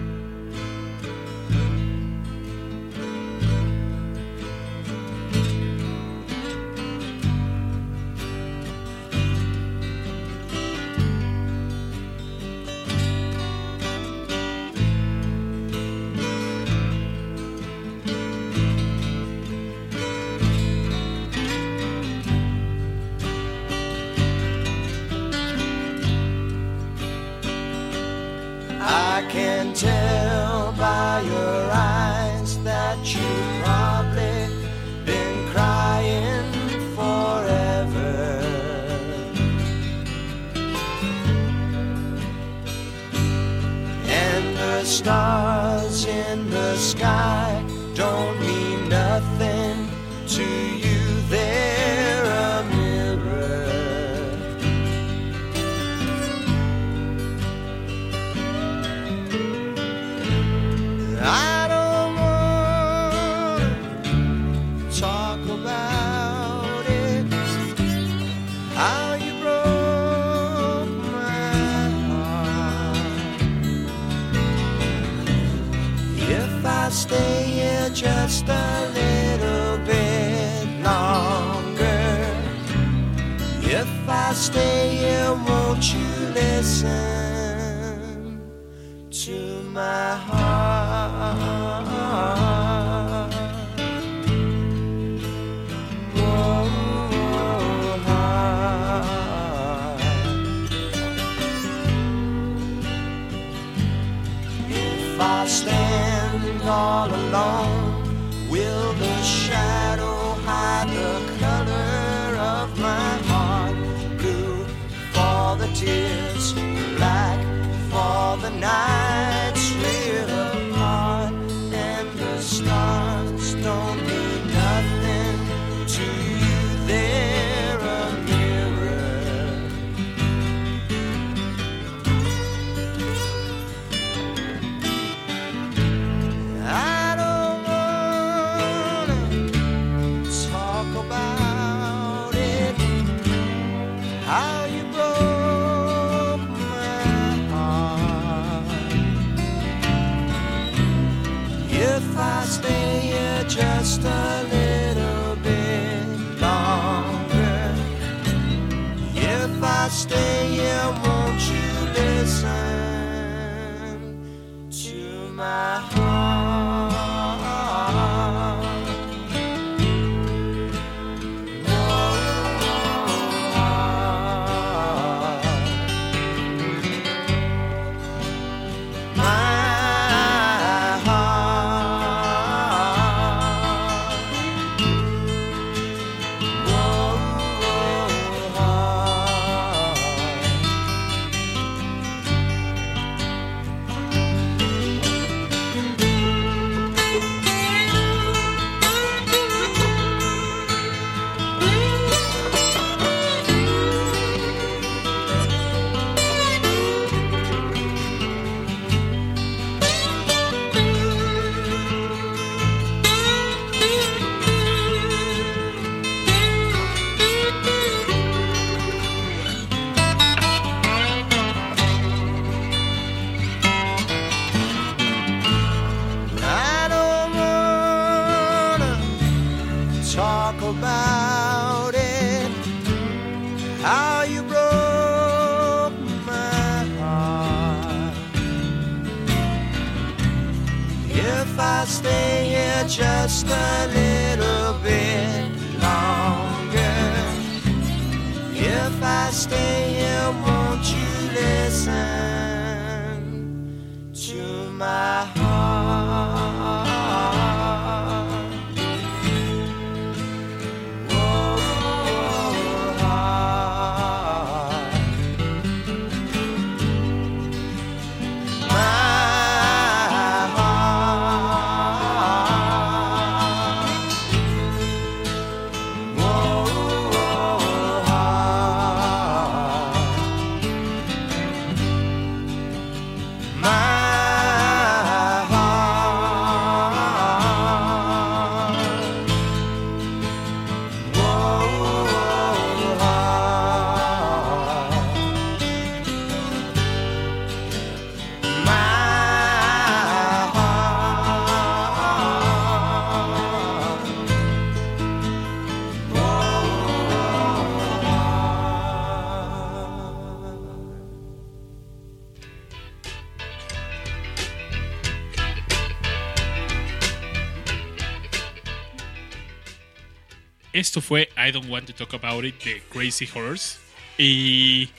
Esto fue I Don't Want to Talk About It de Crazy Horse. Y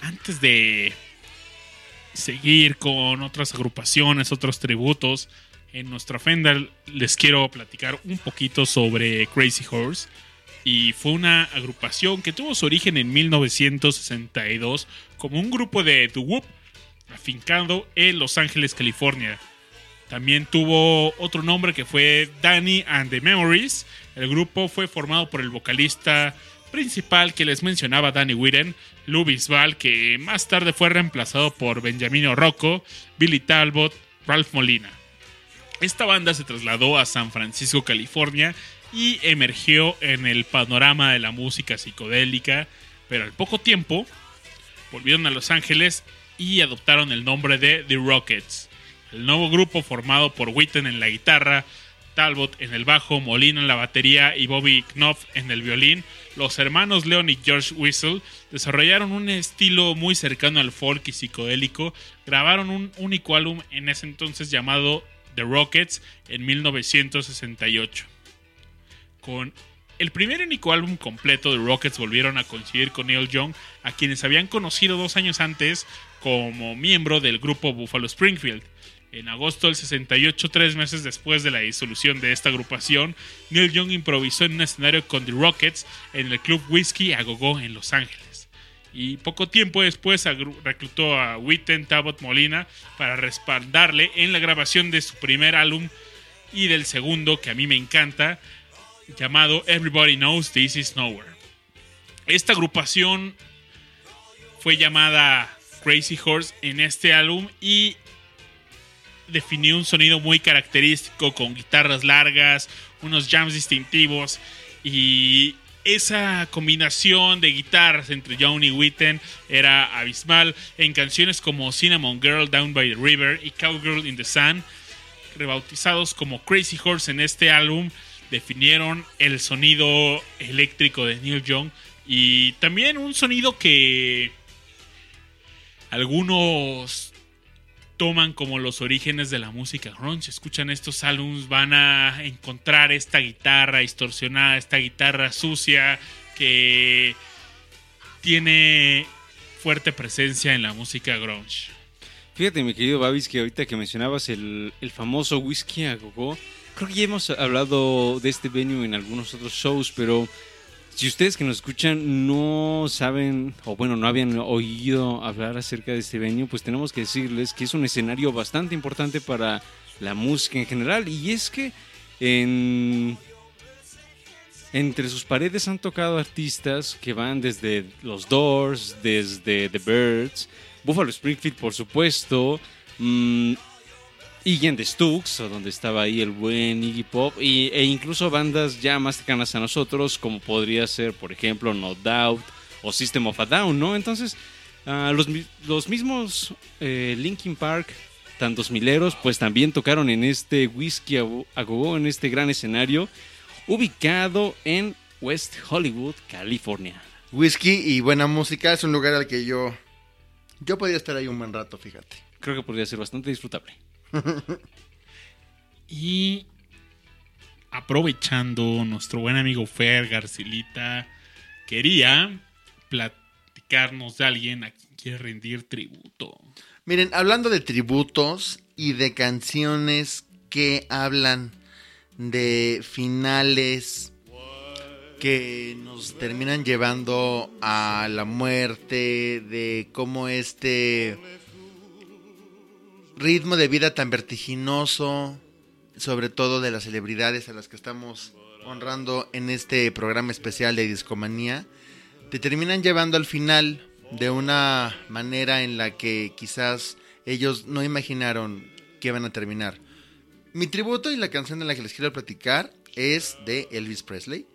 antes de seguir con otras agrupaciones, otros tributos, en nuestra Fender les quiero platicar un poquito sobre Crazy Horse. Y fue una agrupación que tuvo su origen en 1962 como un grupo de doo-wop afincado en Los Ángeles, California. También tuvo otro nombre que fue Danny and the Memories. El grupo fue formado por el vocalista principal que les mencionaba, Danny Whitten, Lou Bisbal, que más tarde fue reemplazado por Benjamino Rocco, Billy Talbot, Ralph Molina. Esta banda se trasladó a San Francisco, California y emergió en el panorama de la música psicodélica, pero al poco tiempo volvieron a Los Ángeles y adoptaron el nombre de The Rockets. El nuevo grupo formado por Witten en la guitarra, Talbot en el bajo, Molina en la batería y Bobby Knopf en el violín los hermanos Leon y George Whistle desarrollaron un estilo muy cercano al folk y psicodélico. Grabaron un único álbum en ese entonces llamado The Rockets en 1968. Con el primer único álbum completo de Rockets volvieron a coincidir con Neil Young, a quienes habían conocido dos años antes como miembro del grupo Buffalo Springfield. En agosto del 68, tres meses después de la disolución de esta agrupación, Neil Young improvisó en un escenario con The Rockets en el club Whiskey a Gogo en Los Ángeles. Y poco tiempo después reclutó a Witten Tabot Molina para respaldarle en la grabación de su primer álbum y del segundo, que a mí me encanta, llamado Everybody Knows This Is Nowhere. Esta agrupación fue llamada Crazy Horse en este álbum y definió un sonido muy característico con guitarras largas, unos jams distintivos y esa combinación de guitarras entre Young y Witten era abismal en canciones como Cinnamon Girl Down by the River y Cowgirl in the Sun, rebautizados como Crazy Horse en este álbum, definieron el sonido eléctrico de Neil Young y también un sonido que algunos toman como los orígenes de la música grunge. Escuchan estos álbumes, van a encontrar esta guitarra distorsionada, esta guitarra sucia que tiene fuerte presencia en la música grunge. Fíjate, mi querido Babis, que ahorita que mencionabas el, el famoso whisky a gogo, creo que ya hemos hablado de este venue en algunos otros shows, pero si ustedes que nos escuchan no saben, o bueno, no habían oído hablar acerca de este venue, pues tenemos que decirles que es un escenario bastante importante para la música en general. Y es que en, entre sus paredes han tocado artistas que van desde los Doors, desde The Birds, Buffalo Springfield, por supuesto, mm, Iggy and the Stooks, donde estaba ahí el buen Iggy Pop, y, e incluso bandas ya más cercanas a nosotros, como podría ser, por ejemplo, No Doubt o System of a Down, ¿no? Entonces, ah, los, los mismos eh, Linkin Park, tantos mileros, pues también tocaron en este Whiskey a Go, en este gran escenario, ubicado en West Hollywood, California. Whisky y buena música es un lugar al que yo. Yo podría estar ahí un buen rato, fíjate. Creo que podría ser bastante disfrutable. Y aprovechando nuestro buen amigo Fer Garcilita, quería platicarnos de alguien a quien quiere rendir tributo. Miren, hablando de tributos y de canciones que hablan de finales que nos terminan llevando a la muerte, de cómo este ritmo de vida tan vertiginoso, sobre todo de las celebridades a las que estamos honrando en este programa especial de Discomanía, te terminan llevando al final de una manera en la que quizás ellos no imaginaron que iban a terminar. Mi tributo y la canción de la que les quiero platicar es de Elvis Presley.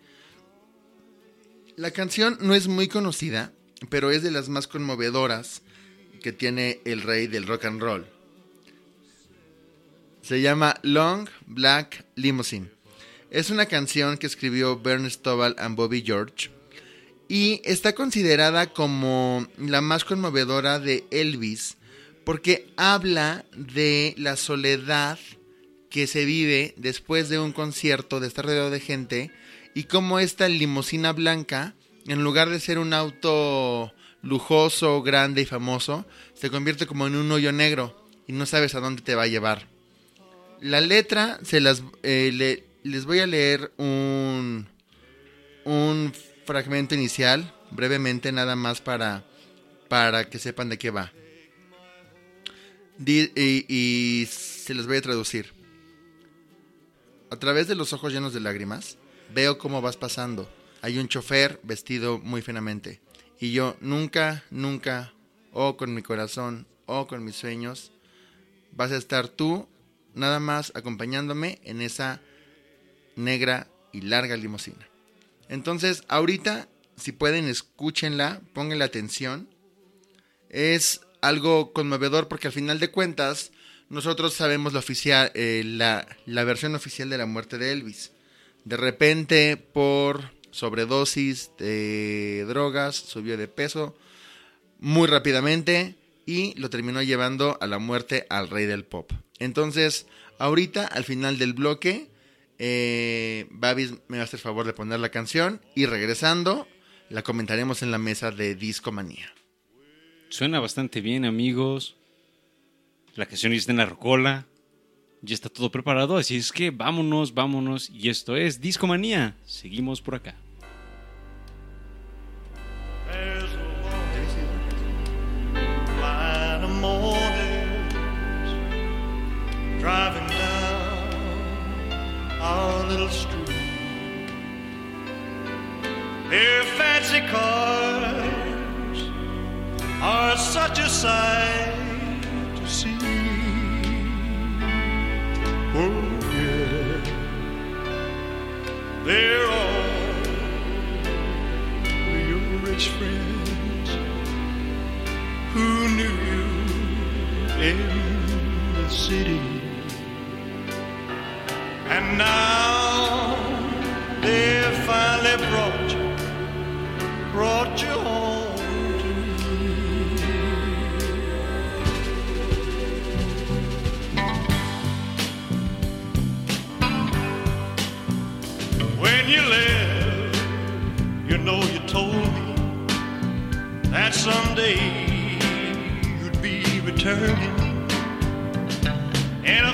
La canción no es muy conocida, pero es de las más conmovedoras que tiene el rey del rock and roll. Se llama Long Black Limousine. Es una canción que escribió Bernie Stovall and Bobby George y está considerada como la más conmovedora de Elvis porque habla de la soledad que se vive después de un concierto, de estar rodeado de gente y cómo esta limusina blanca, en lugar de ser un auto lujoso, grande y famoso, se convierte como en un hoyo negro y no sabes a dónde te va a llevar. La letra se las eh, le- les voy a leer un un fragmento inicial brevemente nada más para para que sepan de qué va. Y, se los voy a traducir. A través de los ojos llenos de lágrimas, veo cómo vas pasando. Hay un chofer vestido muy finamente. Y yo nunca, nunca, o con mi corazón, o con mis sueños, vas a estar tú nada más acompañándome en esa negra y larga limusina. Entonces, ahorita, si pueden, escúchenla, pónganle atención. Es algo conmovedor porque al final de cuentas, nosotros sabemos la, oficial, eh, la, la versión oficial de la muerte de Elvis. De repente, por sobredosis de drogas, subió de peso muy rápidamente y lo terminó llevando a la muerte al rey del pop. Entonces, ahorita, al final del bloque, eh, Babis me va a hacer favor de poner la canción y regresando, la comentaremos en la mesa de Discomanía. Suena bastante bien, amigos. La canción está en la rocola. Ya está todo preparado, así es que vámonos, vámonos. Y esto es Discomanía. Seguimos por acá. Little street. Their fancy cars are such a sight to see. Oh, yeah. They're all your rich friends who knew you in the city. And now they've finally brought you, brought you home to me. When you left, you know you told me that someday you'd be returning in a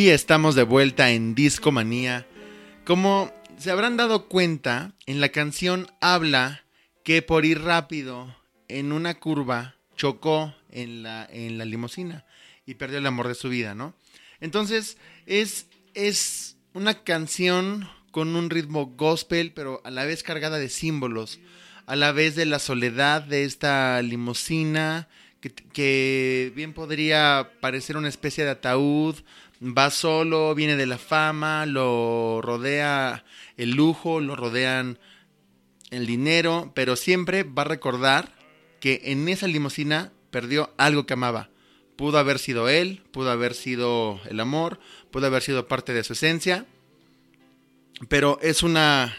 Y estamos de vuelta en Discomanía. Como se habrán dado cuenta, en la canción habla que por ir rápido en una curva chocó en la, en la limusina y perdió el amor de su vida, ¿no? Entonces es, es una canción con un ritmo gospel, pero a la vez cargada de símbolos, a la vez de la soledad de esta limusina, que, que bien podría parecer una especie de ataúd, va solo, viene de la fama, lo rodea el lujo, lo rodean el dinero, pero siempre va a recordar que en esa limusina perdió algo que amaba. Pudo haber sido él, pudo haber sido el amor, pudo haber sido parte de su esencia, pero es una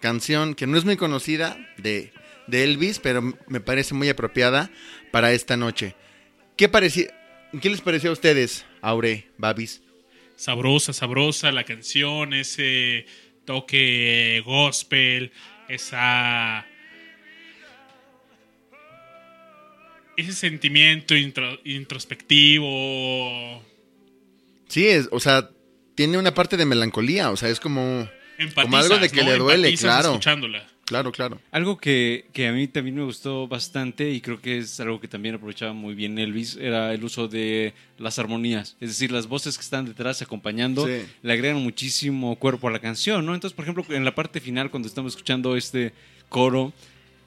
canción que no es muy conocida de, de Elvis, pero me parece muy apropiada para esta noche. ¿Qué, ¿Qué les pareció a ustedes, Aure, Babis? Sabrosa, sabrosa la canción, ese toque gospel, esa ese sentimiento intro- introspectivo, Sí, es, o sea, tiene una parte de melancolía, o sea, es como... Como algo de que ¿no? le duele, Empatizas claro. escuchándola. Claro, claro. Algo que, que a mí también me gustó bastante y creo que es algo que también aprovechaba muy bien Elvis era el uso de las armonías. Es decir, las voces que están detrás acompañando Sí. le agregan muchísimo cuerpo a la canción, ¿no? Entonces, por ejemplo, en la parte final, cuando estamos escuchando este coro,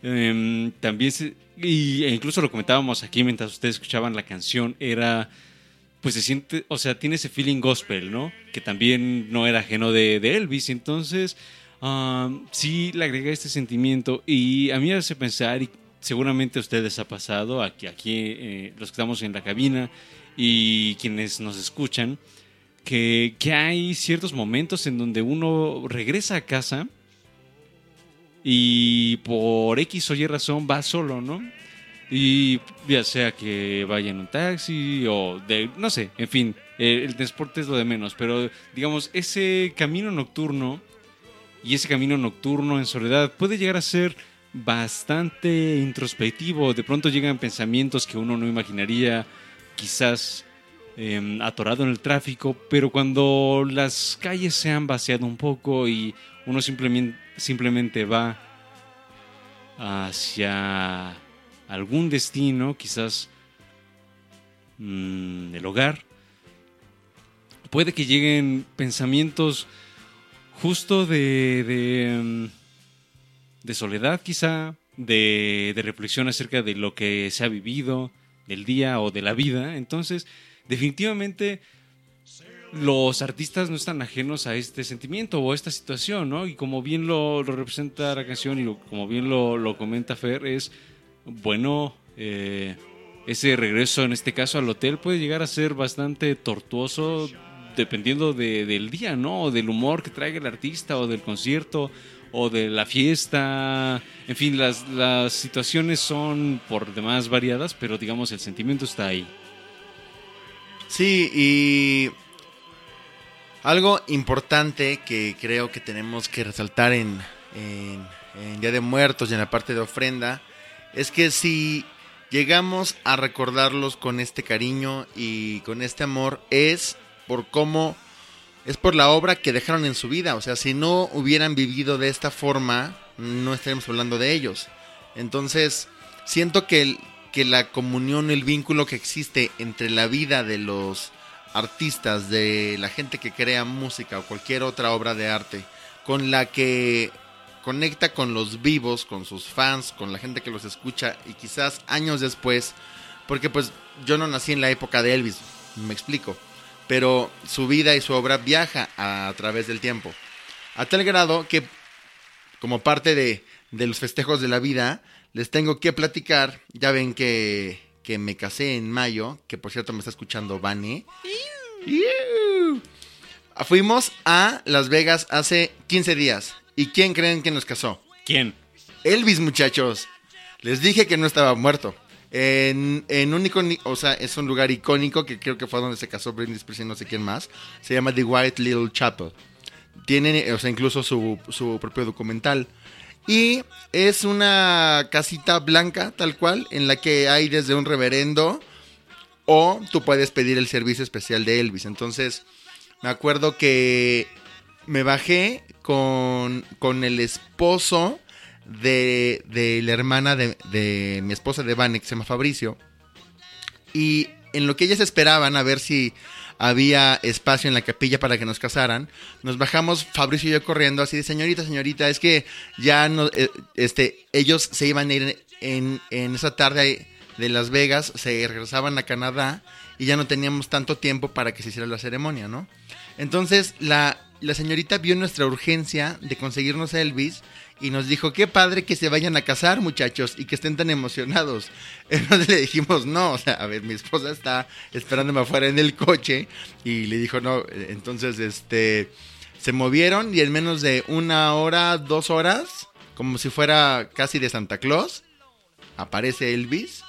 em, también se, y, e incluso lo comentábamos aquí mientras ustedes escuchaban la canción, era pues se siente, o sea, tiene ese feeling gospel, ¿no? Que también no era ajeno de, de Elvis. Entonces, um, sí le agrega este sentimiento y a mí me hace pensar, y seguramente a ustedes ha pasado, aquí, aquí eh, los que estamos en la cabina y quienes nos escuchan, que, que hay ciertos momentos en donde uno regresa a casa y por X o Y razón va solo, ¿no? Y ya sea que vaya en un taxi o de, no sé, en fin, eh, el transporte es lo de menos, pero digamos, ese camino nocturno y ese camino nocturno en soledad puede llegar a ser bastante introspectivo, de pronto llegan pensamientos que uno no imaginaría, quizás eh, atorado en el tráfico, pero cuando las calles se han vaciado un poco y uno simplemente, simplemente va hacia algún destino, quizás mm, el hogar, puede que lleguen pensamientos justo de, mm, de soledad quizá, de, de reflexión acerca de lo que se ha vivido, del día o de la vida. Entonces, definitivamente los artistas no están ajenos a este sentimiento o a esta situación, ¿no? Y como bien lo, lo representa la canción y lo- como bien lo, lo comenta Fer, es bueno, eh, ese regreso en este caso al hotel puede llegar a ser bastante tortuoso dependiendo de- del día, ¿no? O del humor que traiga el artista o del concierto o de la fiesta. En fin, las, las situaciones son por demás variadas, pero digamos el sentimiento está ahí. Sí, y algo importante que creo que tenemos que resaltar en, en, en Día de Muertos y en la parte de ofrenda es que si llegamos a recordarlos con este cariño y con este amor es por cómo es por la obra que dejaron en su vida, o sea, si no hubieran vivido de esta forma, no estaríamos hablando de ellos. Entonces, siento que, que la comunión, el vínculo que existe entre la vida de los artistas, de la gente que crea música o cualquier otra obra de arte, con la que conecta con los vivos, con sus fans, con la gente que los escucha y quizás años después, porque pues yo no nací en la época de Elvis, me explico, pero su vida y su obra viaja a, a través del tiempo, a tal grado que como parte de, de los festejos de la vida, les tengo que platicar, ya ven que, que me casé en mayo, que por cierto me está escuchando Vane. Fuimos a Las Vegas hace 15 días. ¿Y quién creen que nos casó? ¿Quién? Elvis, muchachos. Les dije que no estaba muerto. En, en un o sea, es un lugar icónico que creo que fue donde se casó Britney Spears y no sé quién más. Se llama The White Little Chapel. Tiene, o sea, incluso su, su propio documental. Y es una casita blanca, tal cual, en la que hay desde un reverendo o tú puedes pedir el servicio especial de Elvis. Entonces, me acuerdo que me bajé con, con el esposo de, de la hermana de, de mi esposa de Vane, que se llama Fabricio. Y en lo que ellas esperaban a ver si había espacio en la capilla para que nos casaran, nos bajamos Fabricio y yo corriendo así de señorita, señorita, es que ya no, eh, este, ellos se iban a ir en, en esa tarde de Las Vegas, se regresaban a Canadá y ya no teníamos tanto tiempo para que se hiciera la ceremonia, ¿no? Entonces la, la señorita vio nuestra urgencia de conseguirnos a Elvis y nos dijo, qué padre que se vayan a casar muchachos y que estén tan emocionados. Entonces le dijimos, no, o sea, a ver, mi esposa está esperándome afuera en el coche y le dijo, no, entonces este, se movieron y en menos de una hora, dos horas, como si fuera casi de Santa Claus, aparece Elvis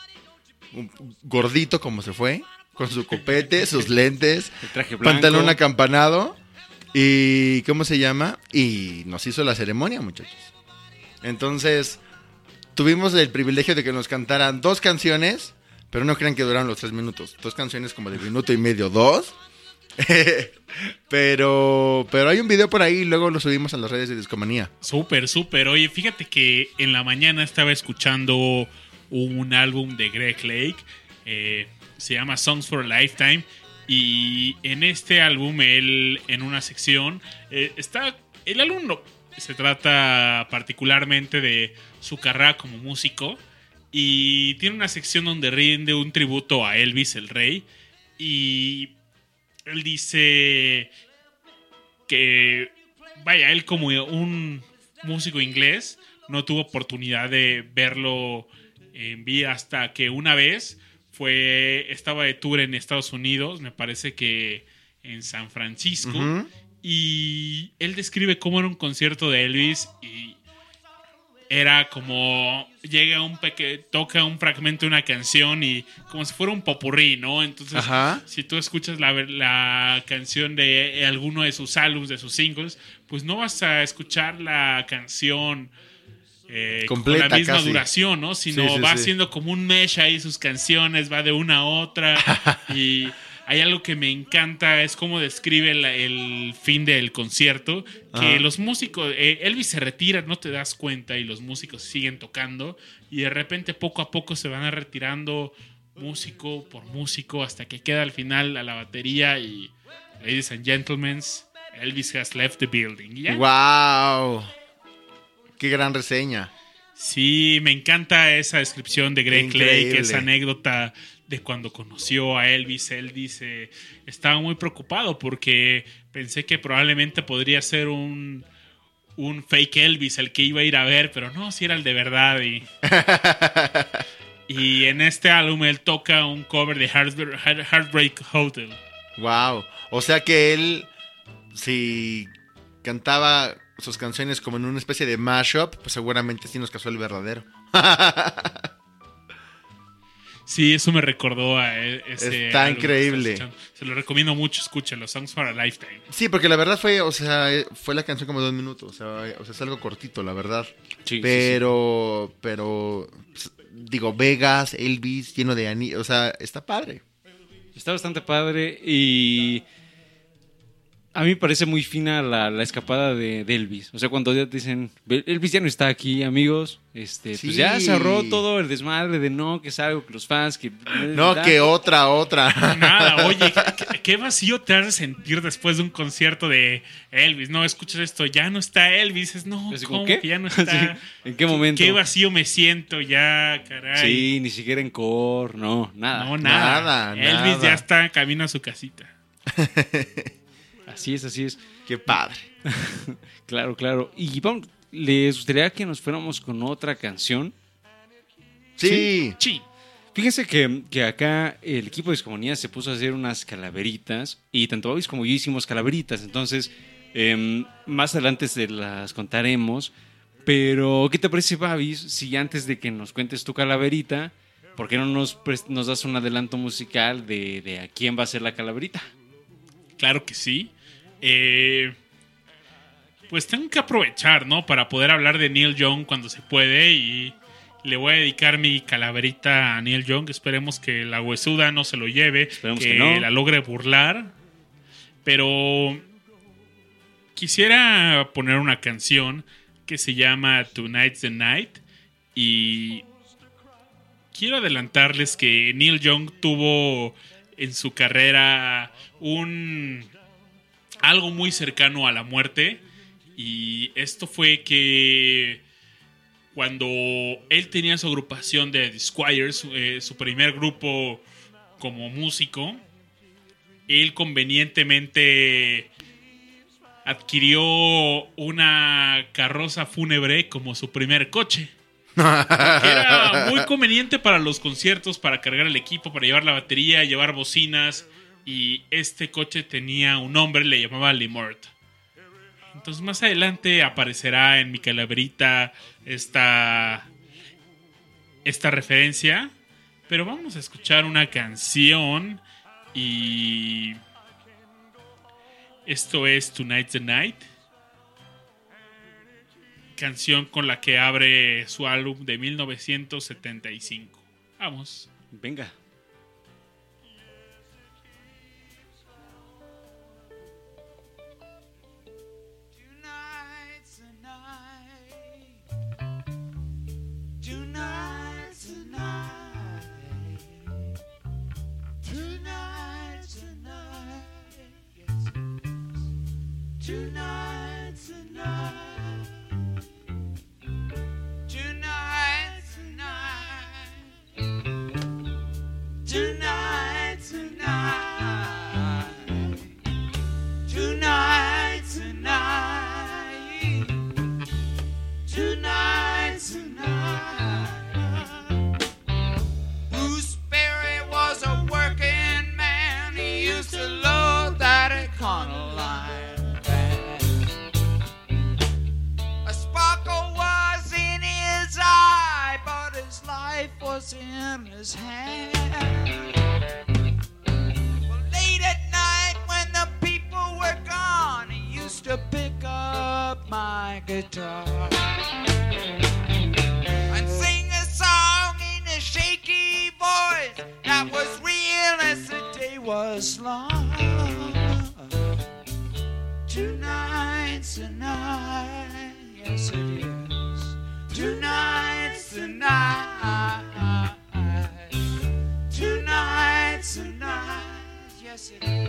gordito como se fue, con su copete, sus lentes, El traje blanco. pantalón acampanado y ¿cómo se llama? Y nos hizo la ceremonia, muchachos. Entonces, tuvimos el privilegio de que nos cantaran dos canciones, pero no crean que duraron los tres minutos. Dos canciones como de minuto y medio, dos. pero, pero hay un video por ahí y luego lo subimos a las redes de Discomanía. Súper, súper. Oye, fíjate que en la mañana estaba escuchando un álbum de Greg Lake. eh, se llama Songs for a Lifetime. Y en este álbum, él, en una sección, eh, está. El álbum no- se trata particularmente de su carrera como músico. Y tiene una sección donde rinde un tributo a Elvis el Rey. Y él dice que, vaya, él como un músico inglés no tuvo oportunidad de verlo en vida hasta que una vez fue, estaba de tour en Estados Unidos, me parece que en San Francisco. Y él describe cómo era un concierto de Elvis y era como llega un peque toca un fragmento de una canción y como si fuera un popurrí, ¿no? Entonces, Ajá. si tú escuchas la, la canción de alguno de sus álbumes, de sus singles, pues no vas a escuchar la canción eh, Completa, con la misma casi. duración, ¿no? Sino Sí, sí, va sí. haciendo como un mesh ahí sus canciones, va de una a otra y hay algo que me encanta, es cómo describe la- el fin del concierto, que Ajá. los músicos, eh, Elvis se retira, no te das cuenta, y los músicos siguen tocando, y de repente poco a poco se van retirando músico por músico hasta que queda al final a la batería y, ladies and gentlemen, Elvis has left the building. ¡Wow! ¡Qué gran reseña! Sí, me encanta esa descripción de Greg Increíble. Lake, esa anécdota de cuando conoció a Elvis. Él dice, estaba muy preocupado porque pensé que probablemente podría ser un, un fake Elvis el que iba a ir a ver, pero no, si era el de verdad. Y, y en este álbum él toca un cover de Heartbreak, Heart- Heartbreak Hotel. ¡Wow! O sea que él, si cantaba sus canciones como en una especie de mashup, pues seguramente sí nos casó el verdadero. Sí, eso me recordó a e- ese. Está álbum increíble. Se lo recomiendo mucho, escúchenlo. Songs for a Lifetime. Sí, porque la verdad fue, o sea, eh, fue la canción como de un minuto. O sea, o sea es algo cortito, la verdad. Sí, sí, pero, pero, pues, digo, Vegas, Elvis, lleno de anillos. O sea, está padre. Está bastante padre y a mí me parece muy fina la, la escapada de, de Elvis. O sea, cuando ya te dicen, Elvis ya no está aquí, amigos, este, Sí. pues ya se ahorró todo el desmadre de no, que es algo, que los fans, que... No, que otra, otra. Nada, oye, ¿qué, qué vacío te hace sentir después de un concierto de Elvis? No, escuchas esto, ya no está Elvis. Es, no, Así ¿cómo como, ¿qué? que ya no está? Sí, ¿en qué momento? Qué vacío me siento ya, caray. Sí, ni siquiera en core, no, nada. No, nada. Nada, Elvis nada. ya está camino a su casita. Así es, así es. Qué padre. Claro, claro. Y vamos, ¿les gustaría que nos fuéramos con otra canción? Sí. Sí. Fíjense que, que acá el equipo de Discomanía se puso a hacer unas calaveritas y tanto Babis como yo hicimos calaveritas. Entonces, em, más adelante se las contaremos. Pero, ¿qué te parece, Babis, si antes de que nos cuentes tu calaverita, ¿por qué no nos, nos das un adelanto musical de, de a quién va a ser la calaverita? Claro que sí. Eh, pues tengo que aprovechar, ¿no? Para poder hablar de Neil Young cuando se puede y le voy a dedicar mi calaverita a Neil Young. Esperemos que la huesuda no se lo lleve, Esperemos que, que no. la logre burlar. Pero quisiera poner una canción que se llama Tonight's the Night y quiero adelantarles que Neil Young tuvo en su carrera un algo muy cercano a la muerte y esto fue que cuando él tenía su agrupación de The Squires, eh, su primer grupo como músico, él convenientemente adquirió una carroza fúnebre como su primer coche. Era muy conveniente para los conciertos, para cargar el equipo, para llevar la batería, llevar bocinas y este coche tenía un nombre, le llamaba Limort. Entonces más adelante aparecerá en mi calaverita esta, esta referencia, pero vamos a escuchar una canción y esto es Tonight's the Night, canción con la que abre su álbum de 1975. Vamos. Venga. tonight. city.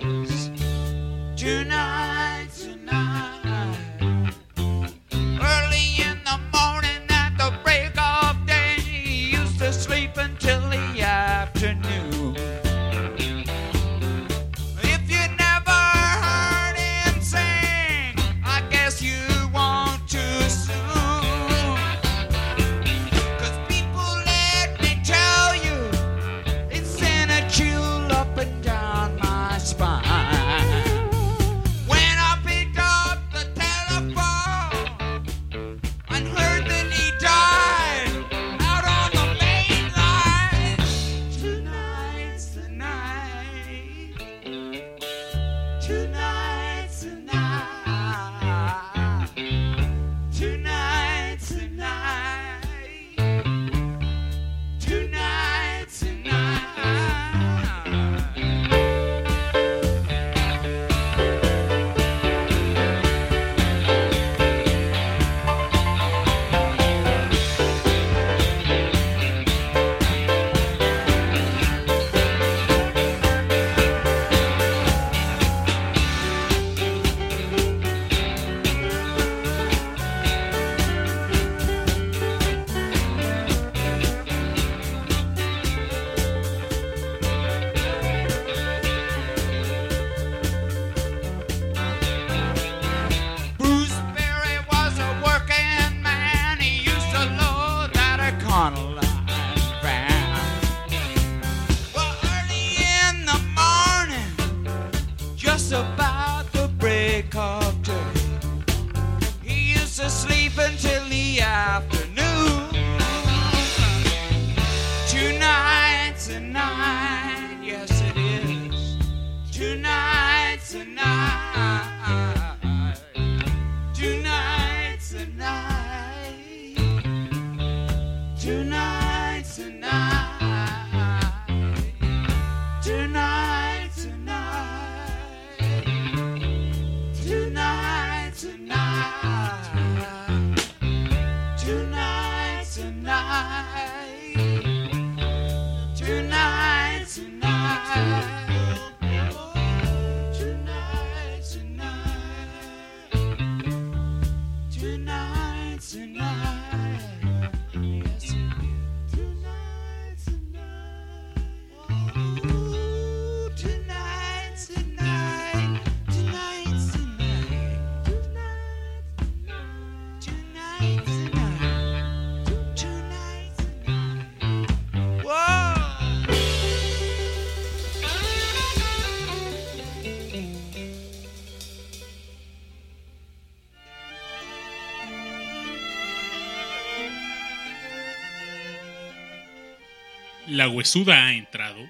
Huesuda ha entrado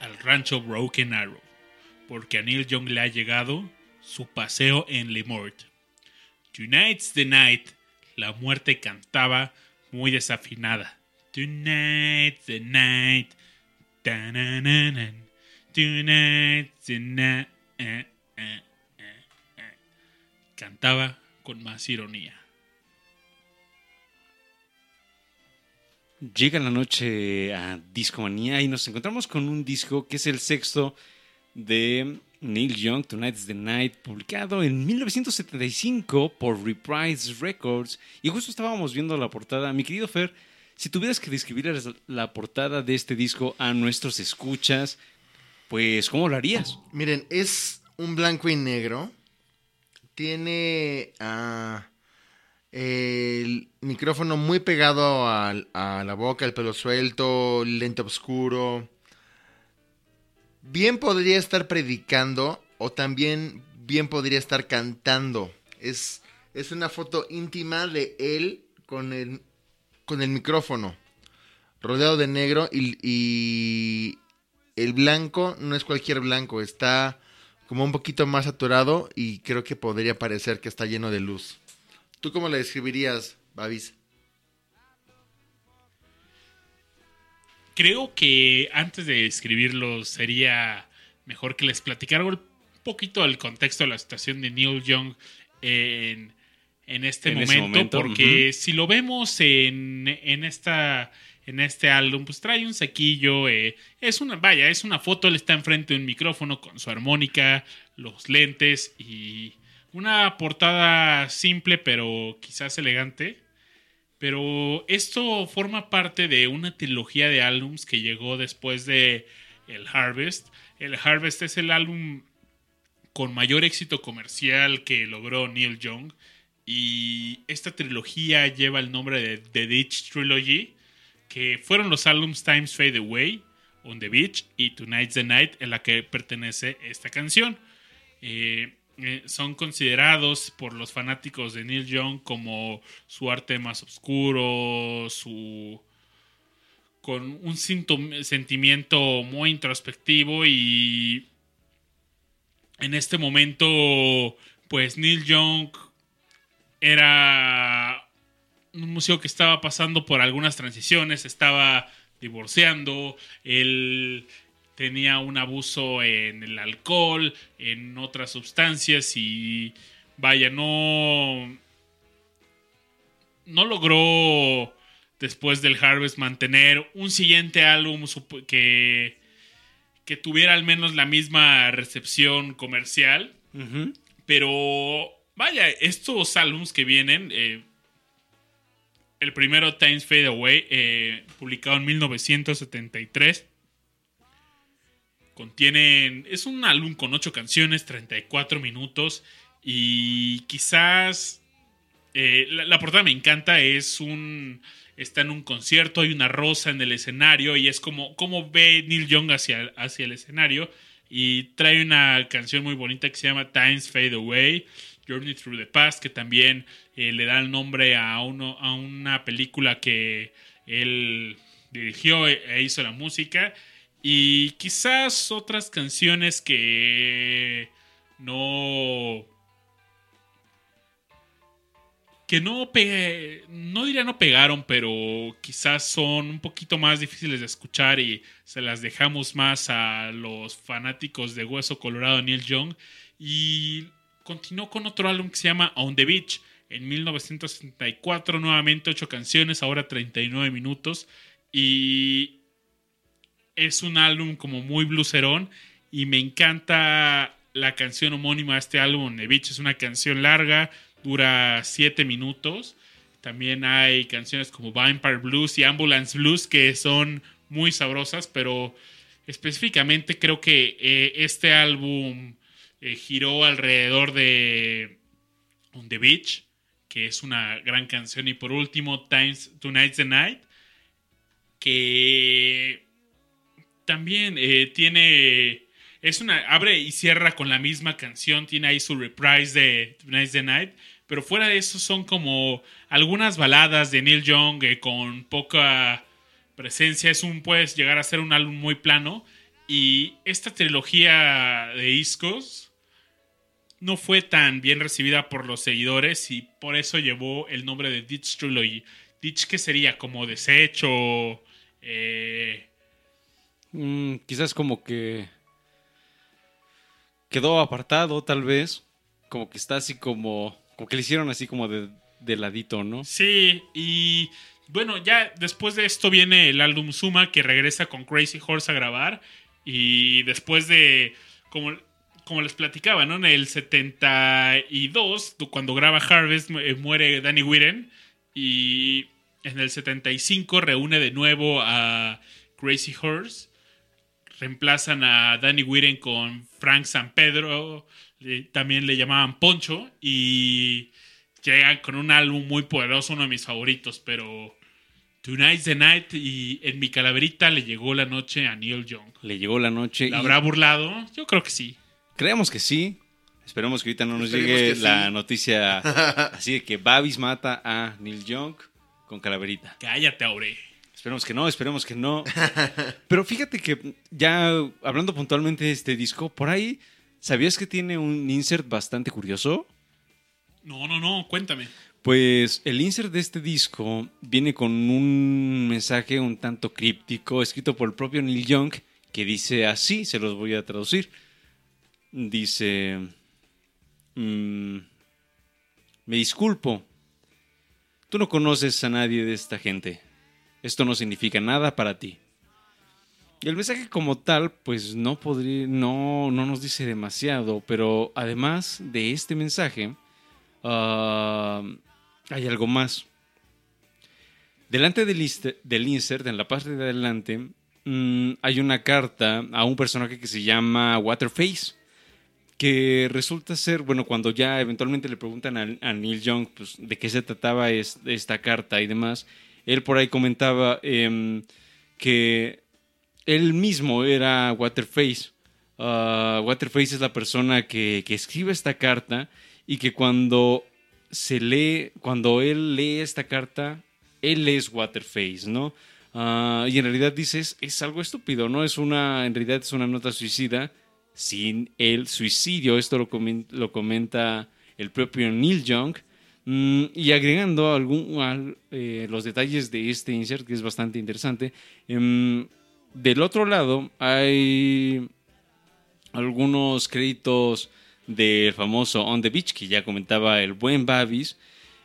al rancho Broken Arrow porque a Neil Young le ha llegado su paseo en Lemort. Tonight's the night. La muerte cantaba muy desafinada. Tonight's the night. Ta-na-na-nan. Tonight's the night. Eh, eh, eh. Cantaba con más ironía. Llega la noche a Discomanía y nos encontramos con un disco que es el sexto de Neil Young, Tonight's the Night, publicado en 1975 por Reprise Records. Y justo estábamos viendo la portada. Mi querido Fer, si tuvieras que describir la portada de este disco a nuestros escuchas, pues ¿cómo lo harías? Miren, es un blanco y negro. Tiene ah, el micrófono muy pegado a, la boca, el pelo suelto, lente oscuro. Bien podría estar predicando o también bien podría estar cantando. Es, es una foto íntima de él con el, con el micrófono, rodeado de negro y el blanco no es cualquier blanco, está como un poquito más saturado y creo que podría parecer que está lleno de luz. ¿Tú cómo le describirías, Babis? Creo que antes de escribirlo sería mejor que les platicara un poquito el contexto de la situación de Neil Young en, en este En momento, porque si lo vemos en, en esta en este álbum, pues trae un saquillo, eh, es una, vaya, es una foto, él está enfrente de un micrófono con su armónica, los lentes y una portada simple pero quizás elegante. Pero esto forma parte de una trilogía de álbums que llegó después de El Harvest. El Harvest es el álbum con mayor éxito comercial que logró Neil Young. Y esta trilogía lleva el nombre de The Ditch Trilogy, que fueron los álbums Times Fade Away, On the Beach y Tonight's the Night, en la que pertenece esta canción. Eh, eh, son considerados por los fanáticos de Neil Young como su arte más oscuro, su con un sentimiento muy introspectivo y en este momento pues Neil Young era un músico que estaba pasando por algunas transiciones, estaba divorciando, él tenía un abuso en el alcohol, en otras sustancias y vaya, no no logró después del Harvest mantener un siguiente álbum que que tuviera al menos la misma recepción comercial. Pero vaya, estos álbums que vienen, eh, el primero Times Fade Away, eh, publicado en 1973, contienen, es un álbum con 8 canciones, 34 minutos y quizás eh, la, portada me encanta, es un... Está en un concierto, hay una rosa en el escenario y es como, como ve Neil Young hacia, hacia el escenario. Y trae una canción muy bonita que se llama Times Fade Away, Journey Through the Past, que también eh, le da el nombre a, uno, a una película que él dirigió e e hizo la música. Y quizás otras canciones que no que no pe- no diría no pegaron, pero quizás son un poquito más difíciles de escuchar y se las dejamos más a los fanáticos de Hueso Colorado Neil Young. Y continuó con otro álbum que se llama On the Beach en 1964, nuevamente 8 canciones, ahora 39 minutos. Y es un álbum como muy blucerón y me encanta la canción homónima de este álbum, The Beach. Es una canción larga, dura 7 minutos. También hay canciones como Vampire Blues y Ambulance Blues que son muy sabrosas, pero específicamente creo que eh, este álbum eh, giró alrededor de On the Beach, que es una gran canción. Y por último, Times, Tonight's the Night, que también eh, tiene. Es una. Abre y cierra con la misma canción. Tiene ahí su reprise de Tonight's the Night. Pero fuera de eso son como algunas baladas de Neil Young eh, con poca. presencia. Es un, puedes llegar a ser un álbum muy plano. Y esta trilogía de discos no fue tan bien recibida por los seguidores y por eso llevó el nombre de Ditch Trilogy. Ditch que sería como desecho, eh, Mm, quizás como que quedó apartado, tal vez. Como que está así como. Como que le hicieron así como de, de ladito, ¿no? Sí, y bueno, ya después de esto viene el álbum Suma que regresa con Crazy Horse a grabar. Y después de, como, como les platicaba, ¿no? En el 72, cuando graba Harvest, eh, muere Danny Whitten. Y en el 75 reúne de nuevo a Crazy Horse. Reemplazan a Danny Whitten con Frank San Pedro. le- también le llamaban Poncho. Y llegan con un álbum muy poderoso, uno de mis favoritos, pero Tonight's the Night y en mi calaverita le llegó la noche a Neil Young. Le llegó la noche. ¿La y habrá burlado? Yo creo que sí. Creemos que sí. Esperemos que ahorita no nos Esperemos llegue la sí. noticia así de que Babis mata a Neil Young con calaverita. Cállate, Aure. Esperemos que no, esperemos que no. Pero fíjate que ya hablando puntualmente de este disco, por ahí, ¿sabías que tiene un insert bastante curioso? No, no, no, cuéntame. Pues el insert de este disco viene con un mensaje un tanto críptico escrito por el propio Neil Young que dice así, se los voy a traducir. Dice, mm, me disculpo, tú no conoces a nadie de esta gente, esto no significa nada para ti. Y el mensaje como tal, pues no podría, no, no nos dice demasiado, pero además de este mensaje, Ah, hay algo más. Delante del, insert, en la parte de adelante, mm, hay una carta a un personaje que se llama Waterface. Que resulta ser, bueno, cuando ya eventualmente le preguntan a, Neil Young pues, de qué se trataba es- esta carta y demás, él por ahí comentaba em, que él mismo era Waterface. Ah, Waterface es la persona que, que escribe esta carta y que cuando se lee, cuando él lee esta carta, él es Waterface, ¿no? Ah, y en realidad dices, es algo estúpido, ¿no? Es una, en realidad es una nota suicida sin el suicidio. Esto lo, lo comenta el propio Neil Young. Mm, y agregando algún, al- eh, los detalles de este insert, que es bastante interesante. em, del otro lado hay algunos créditos del famoso On the Beach que ya comentaba el buen Babis.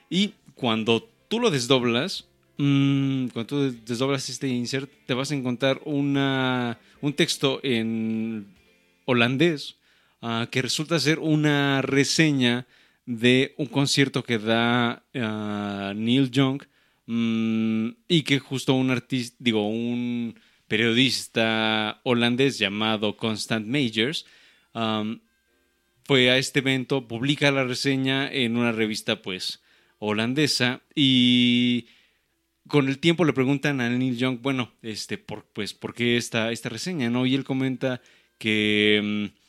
Y cuando tú lo desdoblas, mm, cuando tú desdoblas este insert, te vas a encontrar una, un texto en holandés ah, que resulta ser una reseña de un concierto que da ah, Neil Young mm, y que justo un artista, digo, un periodista holandés llamado Constant Majors fue a este evento, publica la reseña en una revista pues holandesa y con el tiempo le preguntan a Neil Young, bueno, este, por, pues, ¿por qué esta, esta reseña? ¿no? Y él comenta que mm,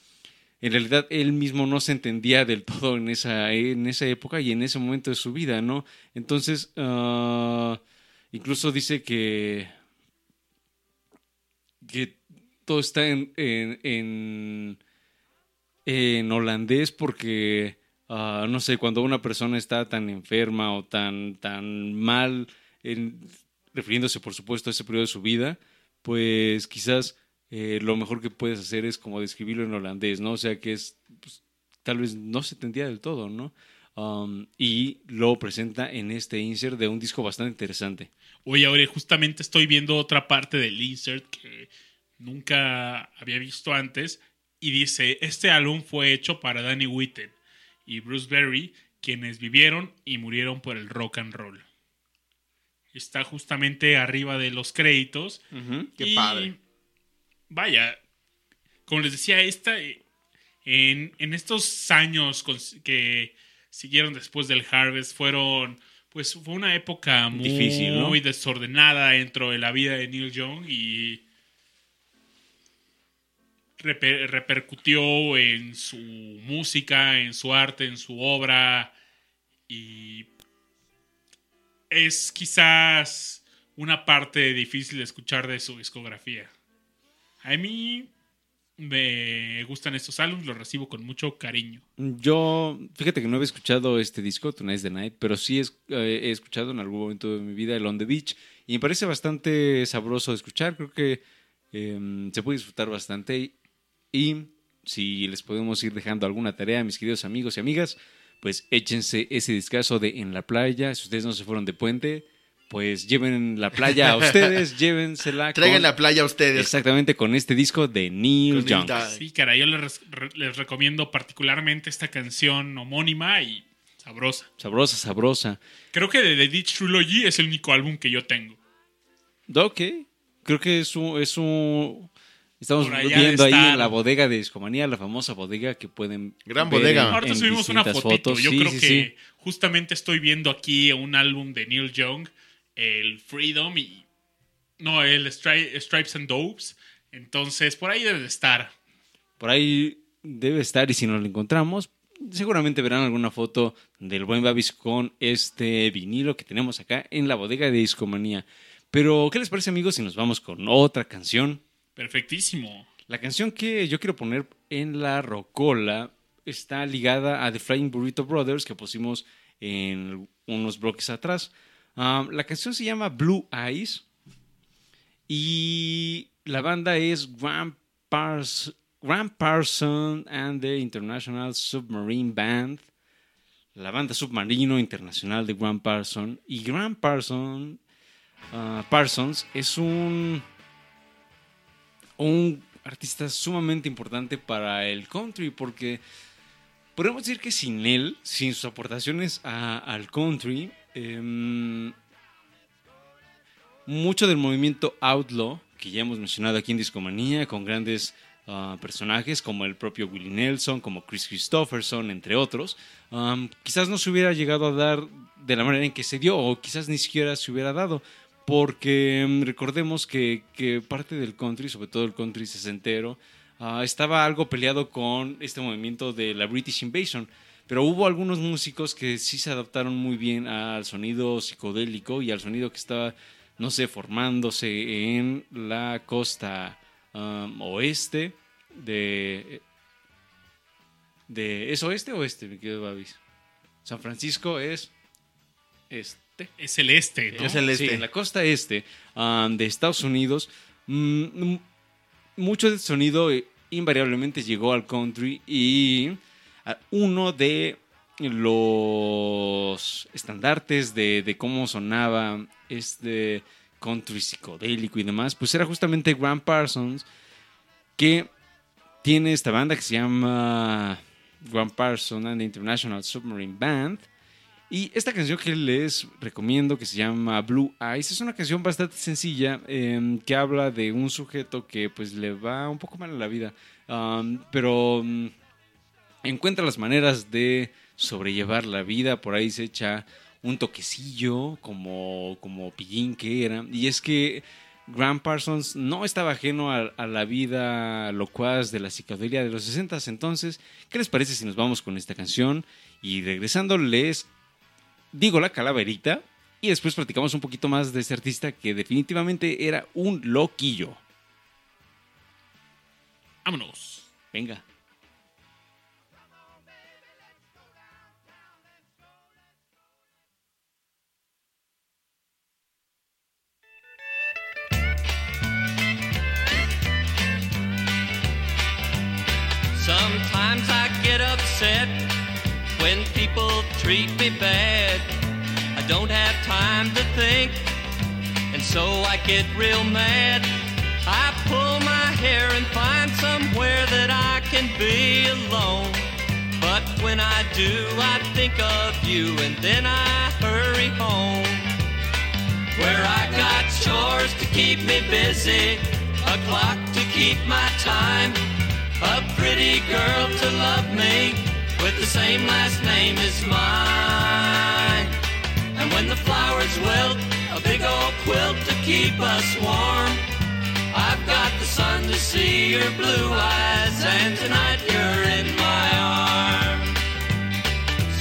en realidad él mismo no se entendía del todo en esa, en esa época y en ese momento de su vida, ¿no? Entonces, ah, incluso dice que, que todo está en, en, en, holandés porque, ah, no sé, cuando una persona está tan enferma o tan, tan mal, refiriéndose por supuesto a ese periodo de su vida, pues quizás eh, lo mejor que puedes hacer es como describirlo en holandés, ¿no? O sea que es, pues, tal vez no se entendía del todo, ¿no? Um, y lo presenta en este insert de un disco bastante interesante. Oye, ahora justamente estoy viendo otra parte del insert que nunca había visto antes y dice, este álbum fue hecho para Danny Whitten y Bruce Berry, quienes vivieron y murieron por el rock and roll. Está justamente arriba de los créditos. Qué Y, padre. Vaya, como les decía, esta, eh, en, en estos años que siguieron después del Harvest fueron, pues fue una época muy, Difícil, ¿no? muy desordenada dentro de la vida de Neil Young y reper- repercutió en su música, en su arte, en su obra y es quizás una parte difícil de escuchar de su discografía. A mí me gustan estos álbumes, los recibo con mucho cariño. Yo, fíjate que no había escuchado este disco, Tonight's the Night, pero sí es- eh, he escuchado en algún momento de mi vida el On the Beach y me parece bastante sabroso de escuchar. Creo que eh, se puede disfrutar bastante y, y si les podemos ir dejando alguna tarea, mis queridos amigos y amigas, pues échense ese discazo de En la playa. Si ustedes no se fueron de puente, pues lleven la playa a ustedes, llévensela. Traigan con- la playa a ustedes. Exactamente con este disco de Neil Con Young. Sí, cara, yo les, re- les recomiendo particularmente esta canción homónima y sabrosa. Sabrosa, sabrosa. Creo que de The Ditch Trilogy es el único álbum que yo tengo. Ok. Creo que es un. Es un estamos viendo ahí en la bodega de Discomanía, la famosa bodega que pueden. Gran ver bodega. en- Ahorita en subimos una fotito. fotos. Yo Sí, creo sí, que sí. justamente estoy viendo aquí un álbum de Neil Young, el Freedom y. No, el Stri- Stripes and Dopes. Entonces, por ahí debe de estar. Por ahí debe estar y si no lo encontramos, seguramente verán alguna foto del buen Babis con este vinilo que tenemos acá en la bodega de Discomanía. Pero, ¿qué les parece, amigos, si nos vamos con otra canción? Perfectísimo. La canción que yo quiero poner en la rocola está ligada a The Flying Burrito Brothers que pusimos en unos bloques atrás. Um, la canción se llama Blue Eyes y la banda es Graham, Pars- Parson and the International Submarine Band, la banda submarino internacional de Graham Parson. Y Graham Parson, ah, Parsons es un un artista sumamente importante para el country porque podemos decir que sin él, sin sus aportaciones al country, em, mucho del movimiento outlaw que ya hemos mencionado aquí en Discomanía con grandes ah, personajes como el propio Willie Nelson, como Chris Christopherson, entre otros, quizás no se hubiera llegado a dar de la manera en que se dio o quizás ni siquiera se hubiera dado porque mm, recordemos que, que parte del country, sobre todo el country sesentero, ah, estaba algo peleado con este movimiento de la British Invasion. Pero hubo algunos músicos que sí se adaptaron muy bien al sonido psicodélico y al sonido que estaba, no sé, formándose en la costa um, oeste de... de ¿Es oeste o oeste, mi querido Babis? San Francisco es este. Es el este, ¿no? Es el este. Sí, en la costa este um, de Estados Unidos, mm, mm, mucho del sonido eh, invariablemente llegó al country y uno de los estandartes de, cómo sonaba este country psicodélico y demás, pues era justamente Graham Parsons que tiene esta banda que se llama Graham Parsons and the International Submarine Band. Y esta canción que les recomiendo, que se llama Blue Eyes, es una canción bastante sencilla eh, que habla de un sujeto que pues le va un poco mal en la vida, um, pero um, encuentra las maneras de sobrellevar la vida, por ahí se echa un toquecillo como, como pillín que era, y es que Graham Parsons no estaba ajeno a, a la vida locuaz de la psicodelia de los 60 entonces, ¿qué les parece si nos vamos con esta canción? Y regresando les digo la calaverita y después platicamos un poquito más de este artista que definitivamente era un loquillo. Vámonos. Venga. Get upset when people treat me bad. I don't have time to think, and so I get real mad. I pull my hair and find somewhere that I can be alone. But when I do, I think of you, and then I hurry home where I got chores to keep me busy, a clock to keep my time, a pretty girl to love me with the same last name as mine. And when the flowers wilt, a big old quilt to keep us warm. I've got the sun to see your blue eyes, and tonight you're in my arms.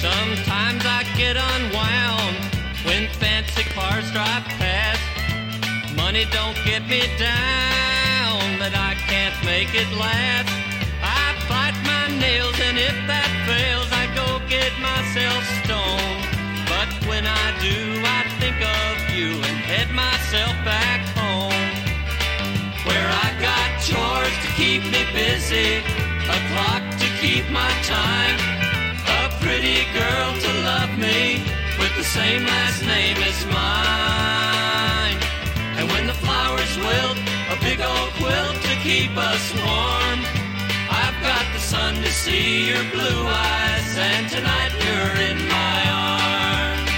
Sometimes I get unwound when fancy cars drive past. Money don't get me down, but I can't make it last. Bite my nails, and if that fails, I go get myself stoned. But when I do, I think of you and head myself back home. Where I got chores to keep me busy, a clock to keep my time, a pretty girl to love me with the same last name as mine. And when the flowers wilt, a big old quilt to keep us warm. Sun to see your blue eyes, and tonight you're in my arms.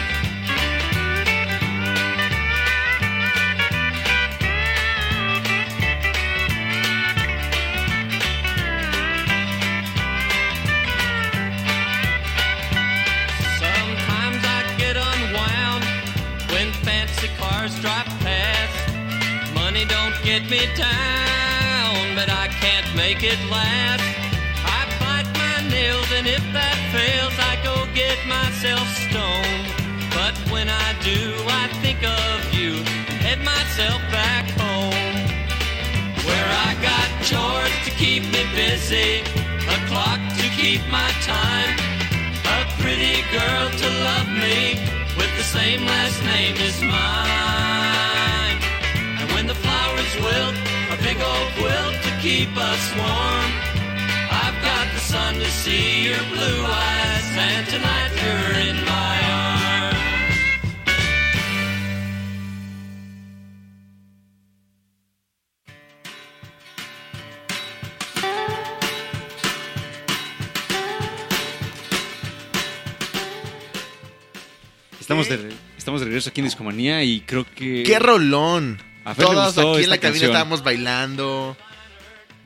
Sometimes I get unwound when fancy cars drive past. Money don't get me down, but I can't make it last. Myself back home where I got chores to keep me busy, a clock to keep my time, a pretty girl to love me with the same last name as mine. And when the flowers wilt, a big old quilt to keep us warm. I've got the sun to see your blue eyes, and tonight you're in my Estamos de, estamos de regreso aquí en Discomanía y creo que... ¡Qué rolón! A Fer le Todos gustó aquí en la cabina estábamos bailando.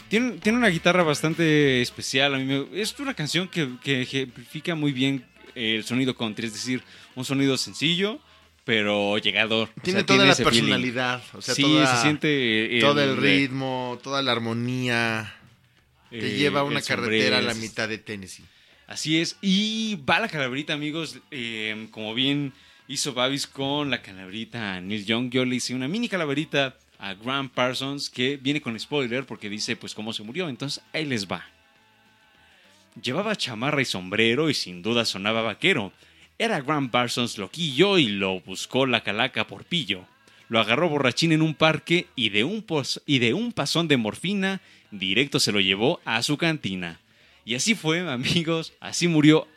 Tiene, tiene una guitarra bastante especial. A mí me- es una canción que, que ejemplifica muy bien el sonido country. Es decir, un sonido sencillo, pero llegador. O Tiene sea, toda la feeling. personalidad. O sea, sí, toda- se siente... todo el ritmo, toda la armonía. Te eh, lleva a una el carretera a la mitad de Tennessee. Así es. Y va la calaverita, amigos. eh, como bien hizo Babis con la calaverita a Neil Young, yo le hice una mini calaverita a Graham Parsons que viene con spoiler porque dice pues cómo se murió. Entonces ahí les va. Llevaba chamarra y sombrero y sin duda sonaba vaquero. Era Graham Parsons loquillo y lo buscó la calaca por pillo. Lo agarró borrachín en un parque y de un, pos- y de un pasón de morfina directo se lo llevó a su cantina. Y así fue, amigos, así murió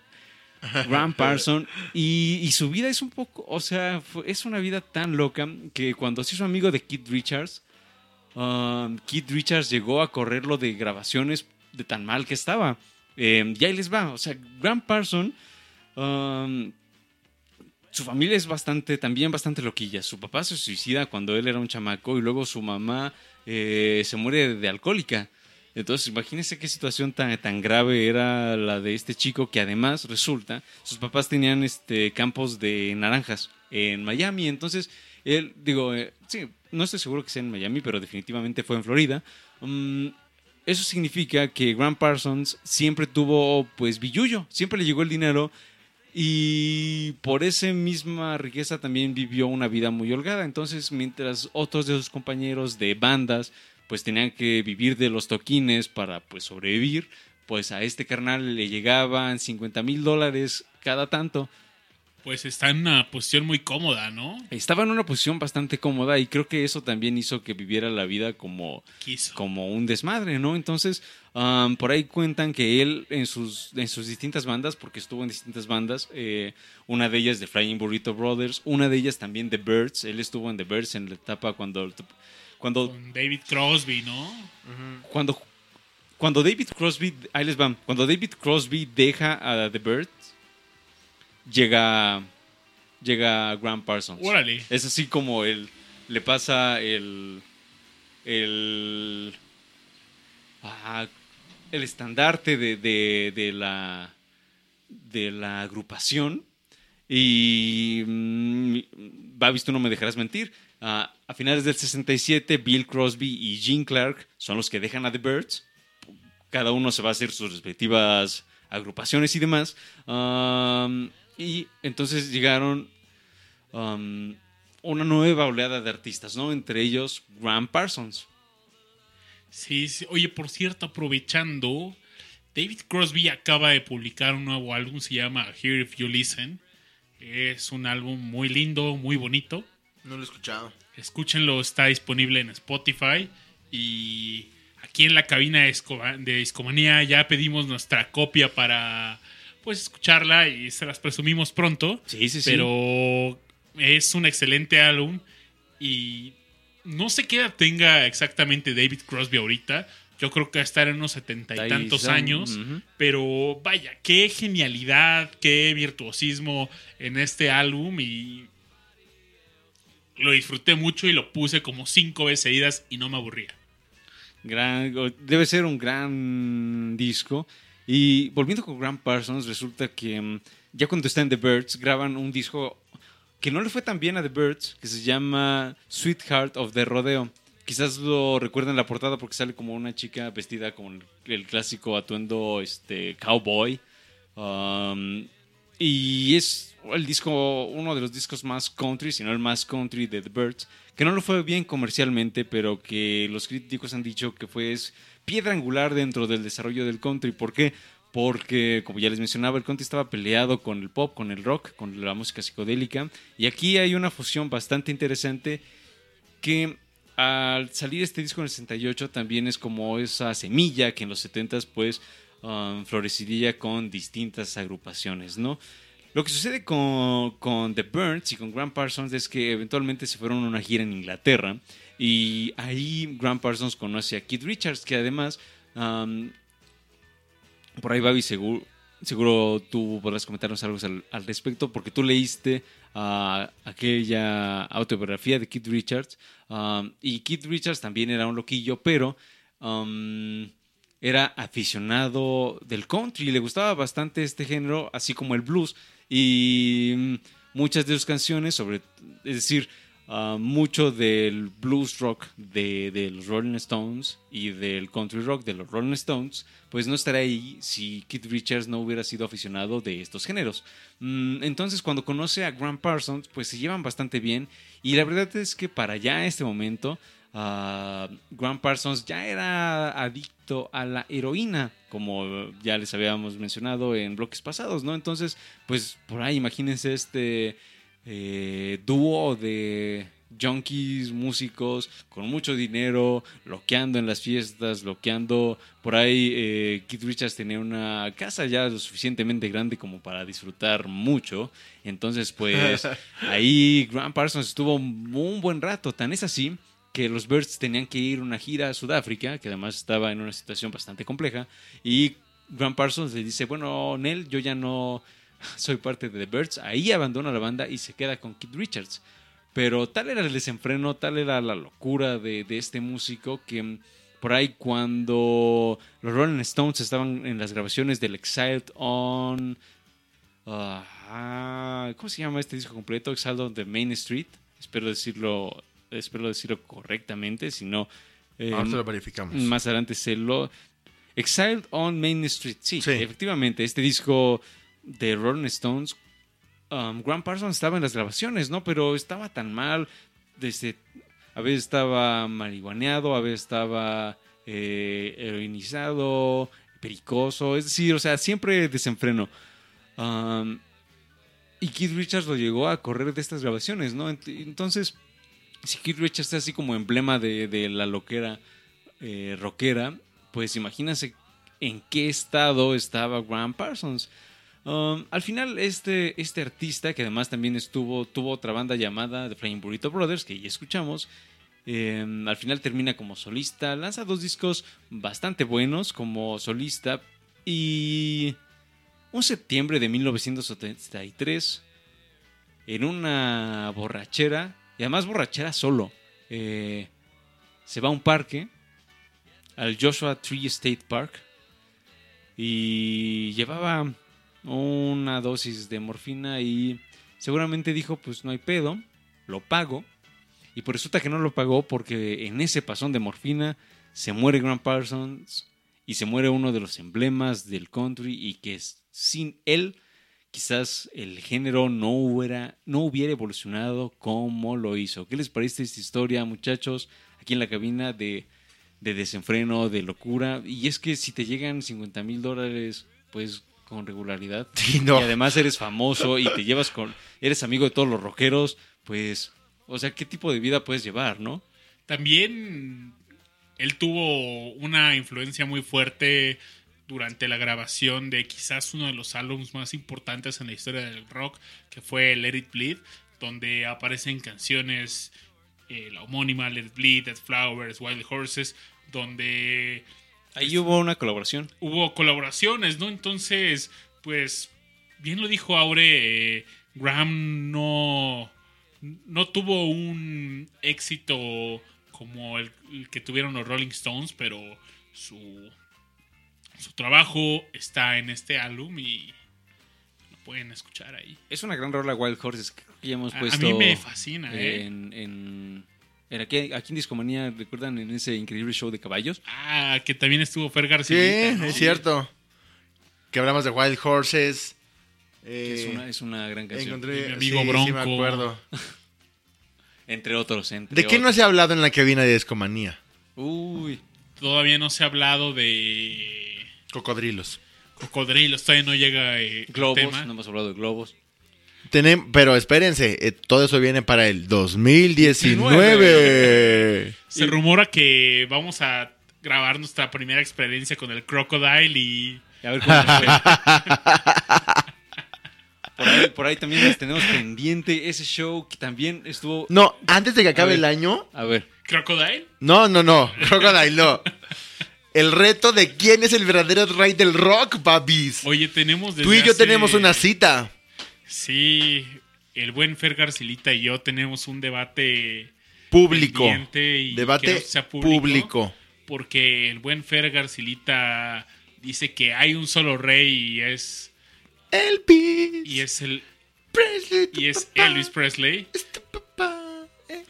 Graham Parson. Y, y su vida es un poco, o sea, fue- es una vida tan loca que cuando se hizo amigo de Keith Richards, um, Keith Richards llegó a correrlo de grabaciones de tan mal que estaba. Eh, y ahí les va, o sea, Graham Parson, um, su familia es bastante, también bastante loquilla. Su papá se suicida cuando él era un chamaco y luego su mamá eh, se muere de alcohólica. Entonces, imagínense qué situación tan, tan grave era la de este chico que además resulta, sus papás tenían este campos de naranjas en Miami, entonces él, digo, eh, sí, no estoy seguro que sea en Miami, pero definitivamente fue en Florida. Mm, eso significa que Grant Parsons siempre tuvo, pues, billuyo, siempre le llegó el dinero y por esa misma riqueza también vivió una vida muy holgada. Entonces, mientras otros de sus compañeros de bandas pues tenían que vivir de los toquines para pues sobrevivir, pues a este carnal le llegaban 50 mil dólares cada tanto. Pues está en una posición muy cómoda, ¿no? Estaba en una posición bastante cómoda y creo que eso también hizo que viviera la vida como, Quiso. como un desmadre, ¿no? Entonces, um, por ahí cuentan que él en sus, en sus distintas bandas, porque estuvo en distintas bandas, eh, una de ellas de Flying Burrito Brothers, una de ellas también de Birds, él estuvo en The Birds en la etapa cuando, cuando, Con David Crosby, ¿no? cuando, cuando David Crosby, ahí les va, cuando David Crosby deja a The Birds, llega, llega Graham Parsons. Órale. Es así como él le pasa el. el. ah, el estandarte de, de, de la. de la agrupación. Y. mm, Babis, tú no me dejarás mentir. Ah, a finales del 67, Bill Crosby y Gene Clark son los que dejan a The Birds. Cada uno se va a hacer sus respectivas agrupaciones y demás. Y entonces llegaron una nueva oleada de artistas, ¿no? Entre ellos Graham Parsons. Sí, sí. Oye, por cierto, aprovechando, David Crosby acaba de publicar un nuevo álbum, se llama Here If You Listen. Es un álbum muy lindo, muy bonito. No lo he escuchado. Escúchenlo, está disponible en Spotify. Y aquí en la cabina de, Discomanía ya pedimos nuestra copia para pues escucharla y se las presumimos pronto. Sí, sí, sí. Pero es un excelente álbum y no sé qué edad tenga exactamente David Crosby ahorita. Yo creo que va a estar en unos setenta y tantos años. Pero vaya, qué genialidad, qué virtuosismo en este álbum y lo disfruté mucho y lo puse como cinco veces seguidas y no me aburría. Gran, debe ser un gran disco. Y volviendo con Graham Parsons, resulta que mm, ya cuando está en The Birds, graban un disco que no le fue tan bien a The Birds, que se llama Sweetheart of the Rodeo. Quizás lo recuerden en la portada porque sale como una chica vestida con el clásico atuendo este, cowboy. Um, y es el disco, uno de los discos más country, si no el más country de The Birds, que no lo fue bien comercialmente, pero que los críticos han dicho que fue piedra angular dentro del desarrollo del country. ¿Por qué? Porque, como ya les mencionaba, el country estaba peleado con el pop, con el rock, con la música psicodélica. Y aquí hay una fusión bastante interesante que al salir este disco en el 68 también es como esa semilla que en los 70s pues um, florecería con distintas agrupaciones, ¿no? Lo que sucede con, The Burns y con Graham Parsons es que eventualmente se fueron a una gira en Inglaterra y ahí Graham Parsons conoce a Keith Richards, que además, por ahí Babi, seguro, seguro tú podrás comentarnos algo al, respecto, porque tú leíste ah, aquella autobiografía de Keith Richards y Keith Richards también era un loquillo, pero... era aficionado del country, le gustaba bastante este género, así como el blues. Y mm, muchas de sus canciones, sobre, es decir, ah, mucho del blues rock de, los Rolling Stones y del country rock de los Rolling Stones, pues no estaría ahí si Keith Richards no hubiera sido aficionado de estos géneros. Mm, entonces, cuando conoce a Graham Parsons, pues se llevan bastante bien. Y la verdad es que para ya este momento, ah, Graham Parsons ya era adicto a la heroína, como ya les habíamos mencionado en bloques pasados, ¿no? Entonces, pues por ahí imagínense este eh, dúo de junkies, músicos, con mucho dinero, loqueando en las fiestas, loqueando. Por ahí eh, Keith Richards tenía una casa ya lo suficientemente grande como para disfrutar mucho. Entonces, pues ahí Graham Parsons estuvo un buen rato. Tan es así que los Birds tenían que ir una gira a Sudáfrica, que además estaba en una situación bastante compleja, y Graham Parsons le dice, bueno, Nel, yo ya no soy parte de The Birds, ahí abandona la banda y se queda con Keith Richards. Pero tal era el desenfreno, tal era la locura de, de este músico que por ahí cuando los Rolling Stones estaban en las grabaciones del Exiled on... ah, ¿Cómo se llama este disco completo? Exiled on the Main Street. Espero decirlo, espero decirlo correctamente, si no... eh, Ahora lo verificamos. más adelante se lo... Exiled on Main Street, sí, Sí. efectivamente, este disco de Rolling Stones, um, Parsons estaba en las grabaciones, ¿no? Pero estaba tan mal, desde, a veces estaba marihuaneado, a veces estaba eh, heroinizado, pericoso, es decir, o sea, siempre desenfreno. Um, y Keith Richards lo llegó a correr de estas grabaciones, ¿no? Ent- Entonces, si Keith Richards es así como emblema de, de la loquera eh, rockera, pues imagínense en qué estado estaba Graham Parsons. Um, al final, este, este artista, que además también estuvo, tuvo otra banda llamada The Flying Burrito Brothers, que ya escuchamos, eh, al final termina como solista, lanza dos discos bastante buenos como solista y un septiembre de 1973, en una borrachera, y además borrachera solo, eh, se va a un parque, al Joshua Tree State Park, y llevaba una dosis de morfina y seguramente dijo, pues no hay pedo, lo pago. Y pues resulta que no lo pagó porque en ese pasón de morfina se muere Graham Parsons y se muere uno de los emblemas del country y que sin él quizás el género no hubiera, no hubiera evolucionado como lo hizo. ¿Qué les parece esta historia, muchachos? Aquí en la cabina de, de desenfreno, de locura. Y es que si te llegan 50 mil dólares, pues con regularidad. Sí, no. Y además eres famoso y te llevas con. Eres amigo de todos los rockeros, pues. O sea, ¿qué tipo de vida puedes llevar, no? También él tuvo una influencia muy fuerte durante la grabación de quizás uno de los álbumes más importantes en la historia del rock, que fue Let It Bleed, donde aparecen canciones, eh, la homónima Let It Bleed, Dead Flowers, Wild Horses, donde Ahí hubo una colaboración. hubo colaboraciones, ¿no? Entonces, pues, bien lo dijo Aure, eh, Graham no, no tuvo un éxito como el, el que tuvieron los Rolling Stones, pero su, su trabajo está en este álbum y lo pueden escuchar ahí. Es una gran rola Wild Horses que ya hemos A, a puesto. mí me fascina, ¿eh? En, en, en aquí, aquí en Discomanía, ¿recuerdan en ese increíble show de caballos? Ah, que también estuvo Fer Sí, García. ¿no? es cierto. Que hablamos de Wild Horses. Que es, Eh, una, es una gran canción. encontré, Mi amigo sí, sí, Bronco. me acuerdo. Entre otros. Entre ¿De qué no se ha hablado en la cabina de Discomanía? Uy. Todavía no se ha hablado de Cocodrilos. cocodrilos, todavía no llega eh, el Globos. tema. No hemos hablado de globos. Tenem- pero espérense, eh, todo eso viene para el 2019. Se rumora que vamos a grabar nuestra primera experiencia con el Crocodile y A ver cómo por, ahí, por ahí también les tenemos pendiente ese show que también estuvo. No, antes de que acabe ver. el año. A ver. Crocodile. No, no, no. Crocodile, no. El reto de quién es el verdadero rey del rock, babis. Oye, tenemos desde Tú y yo hace- tenemos una cita. Sí, el buen Fer Garcilita y yo tenemos un debate Público. y Debate sea público, público. Porque el buen Fer Garcilita dice que hay un solo rey y es Elvis. y es el Presley, y es papá, Elvis Presley. es tu papá.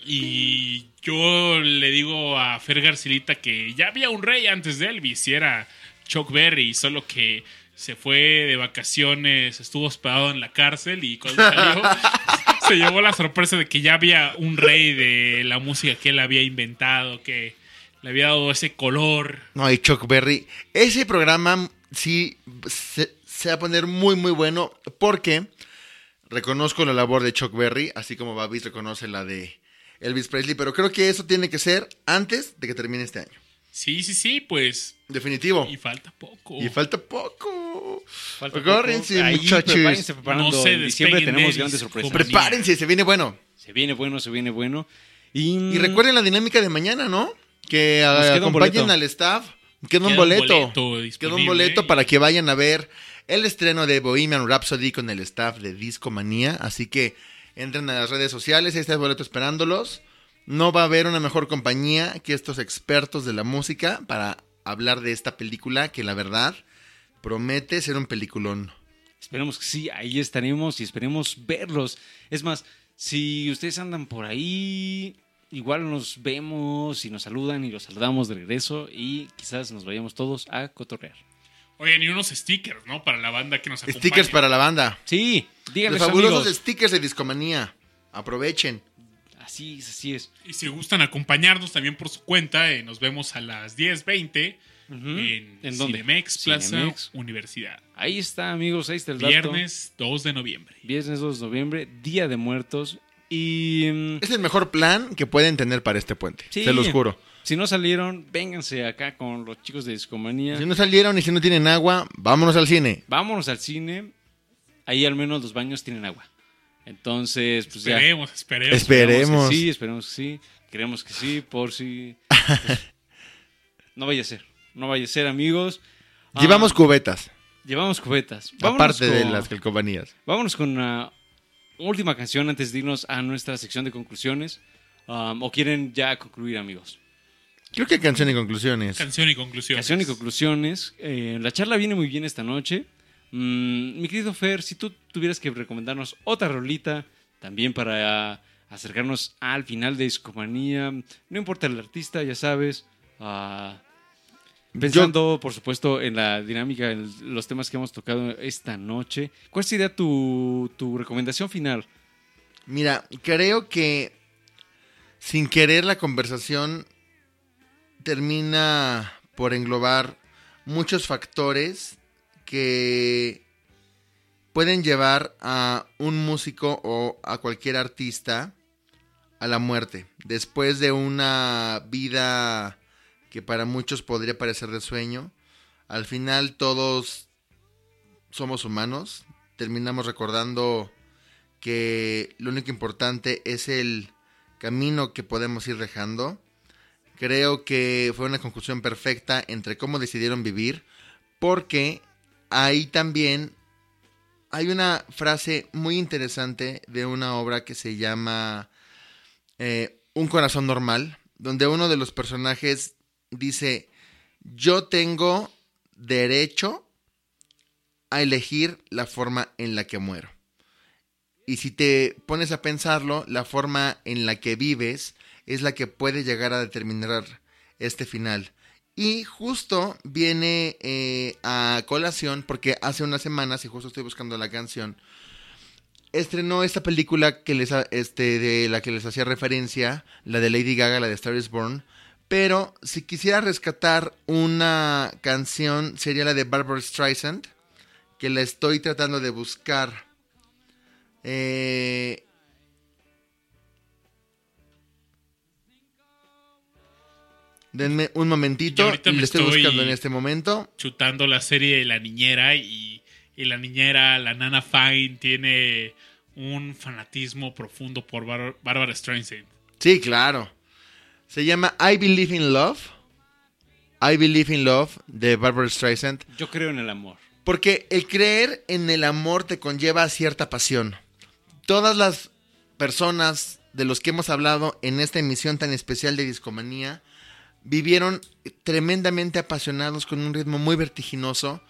Y yo le digo a Fer Garcilita que ya había un rey antes de Elvis y era Chuck Berry, solo que se fue de vacaciones, estuvo hospedado en la cárcel y cuando salió se llevó la sorpresa de que ya había un rey de la música que él había inventado, que le había dado ese color. No, y Chuck Berry. Ese programa sí se, se va a poner muy, muy bueno porque reconozco la labor de Chuck Berry, así como Babis reconoce la de Elvis Presley, pero creo que eso tiene que ser antes de que termine este año. Sí, sí, sí, pues. Definitivo. Y falta poco. Y falta poco. Falta Agárrense, poco. Ahí, muchachos. prepárense preparando. No se en diciembre tenemos de grandes sorpresas. Prepárense, se viene bueno. Se viene bueno, se viene bueno. Y, Y recuerden la dinámica de mañana, ¿no? Que ah, queda un acompañen boleto. al staff. Queda un Queda un boleto. boleto Queda un boleto para que vayan a ver el estreno de Bohemian Rhapsody con el staff de Discomanía. Así que entren a las redes sociales, ahí está el boleto esperándolos. No va a haber una mejor compañía que estos expertos de la música para hablar de esta película que la verdad promete ser un peliculón. Esperemos que sí, ahí estaremos y esperemos verlos. Es más, si ustedes andan por ahí, igual nos vemos y nos saludan y los saludamos de regreso y quizás nos vayamos todos a cotorrear. Oigan, y unos stickers, ¿no? Para la banda que nos acompaña. Stickers para la banda. Sí, díganles Los fabulosos amigos. stickers de Discomanía. Aprovechen. Así es, así es. Y si gustan acompañarnos también por su cuenta, eh, nos vemos a las 10.20 Ujú. en, ¿En dónde? Cinemex Plaza Cinemex. Universidad. Ahí está, amigos, ahí está el dato. Viernes 2 de noviembre. Viernes 2 de noviembre, Día de Muertos. Y mm, Es el mejor plan que pueden tener para este puente. Sí. Se los juro. Si no salieron, vénganse acá con los chicos de Discomanía. Si no salieron y si no tienen agua, vámonos al cine. Vámonos al cine. Ahí al menos los baños tienen agua. Entonces, pues ya. Esperemos, esperemos. Esperemos. que sí, esperemos que sí. Queremos que sí, por si. pues, no vaya a ser. No vaya a ser, amigos. Ah, Llevamos cubetas, llevamos cubetas. Vámonos aparte de con- las calcomanías. Vámonos con una última canción antes de irnos a nuestra sección de conclusiones. Um, ¿O quieren ya concluir, amigos? Creo que canción y conclusiones. Canción y conclusión. Canción y conclusiones. Eh, la charla viene muy bien esta noche. Mm, mi querido Fer, si tú tuvieras que recomendarnos otra rolita, también para acercarnos al final de Discomanía, no importa el artista, ya sabes. ah, Pensando, por supuesto, en la dinámica, en los temas que hemos tocado esta noche, ¿cuál sería tu, tu recomendación final? Mira, creo que sin querer la conversación termina por englobar muchos factores que pueden llevar a un músico o a cualquier artista a la muerte. Después de una vida que para muchos podría parecer de sueño, al final todos somos humanos, terminamos recordando que lo único importante es el camino que podemos ir dejando. Creo que fue una conclusión perfecta entre cómo decidieron vivir, porque ahí también hay una frase muy interesante de una obra que se llama eh, Un corazón normal, donde uno de los personajes dice, yo tengo derecho a elegir la forma en la que muero. Y si te pones a pensarlo, la forma en la que vives es la que puede llegar a determinar este final. Y justo viene eh, a colación, porque hace unas semanas, y justo estoy buscando la canción, estrenó esta película que les, este, de la que les hacía referencia, la de Lady Gaga, la de Star is Born. Pero si quisiera rescatar una canción, sería la de Barbara Streisand, que la estoy tratando de buscar. Eh, denme un momentito, Yo ahorita me le estoy, estoy- buscando en este momento. chutando la serie de La Niñera y, y La Niñera, la Nana Fine, tiene un fanatismo profundo por Bar- Barbara Streisand. Sí, claro. Se llama I Believe in Love. I Believe in Love de Barbara Streisand. Yo creo en el amor. Porque el creer en el amor te conlleva cierta pasión. Todas las personas de los que hemos hablado en esta emisión tan especial de Discomanía vivieron tremendamente apasionados con un ritmo muy vertiginoso,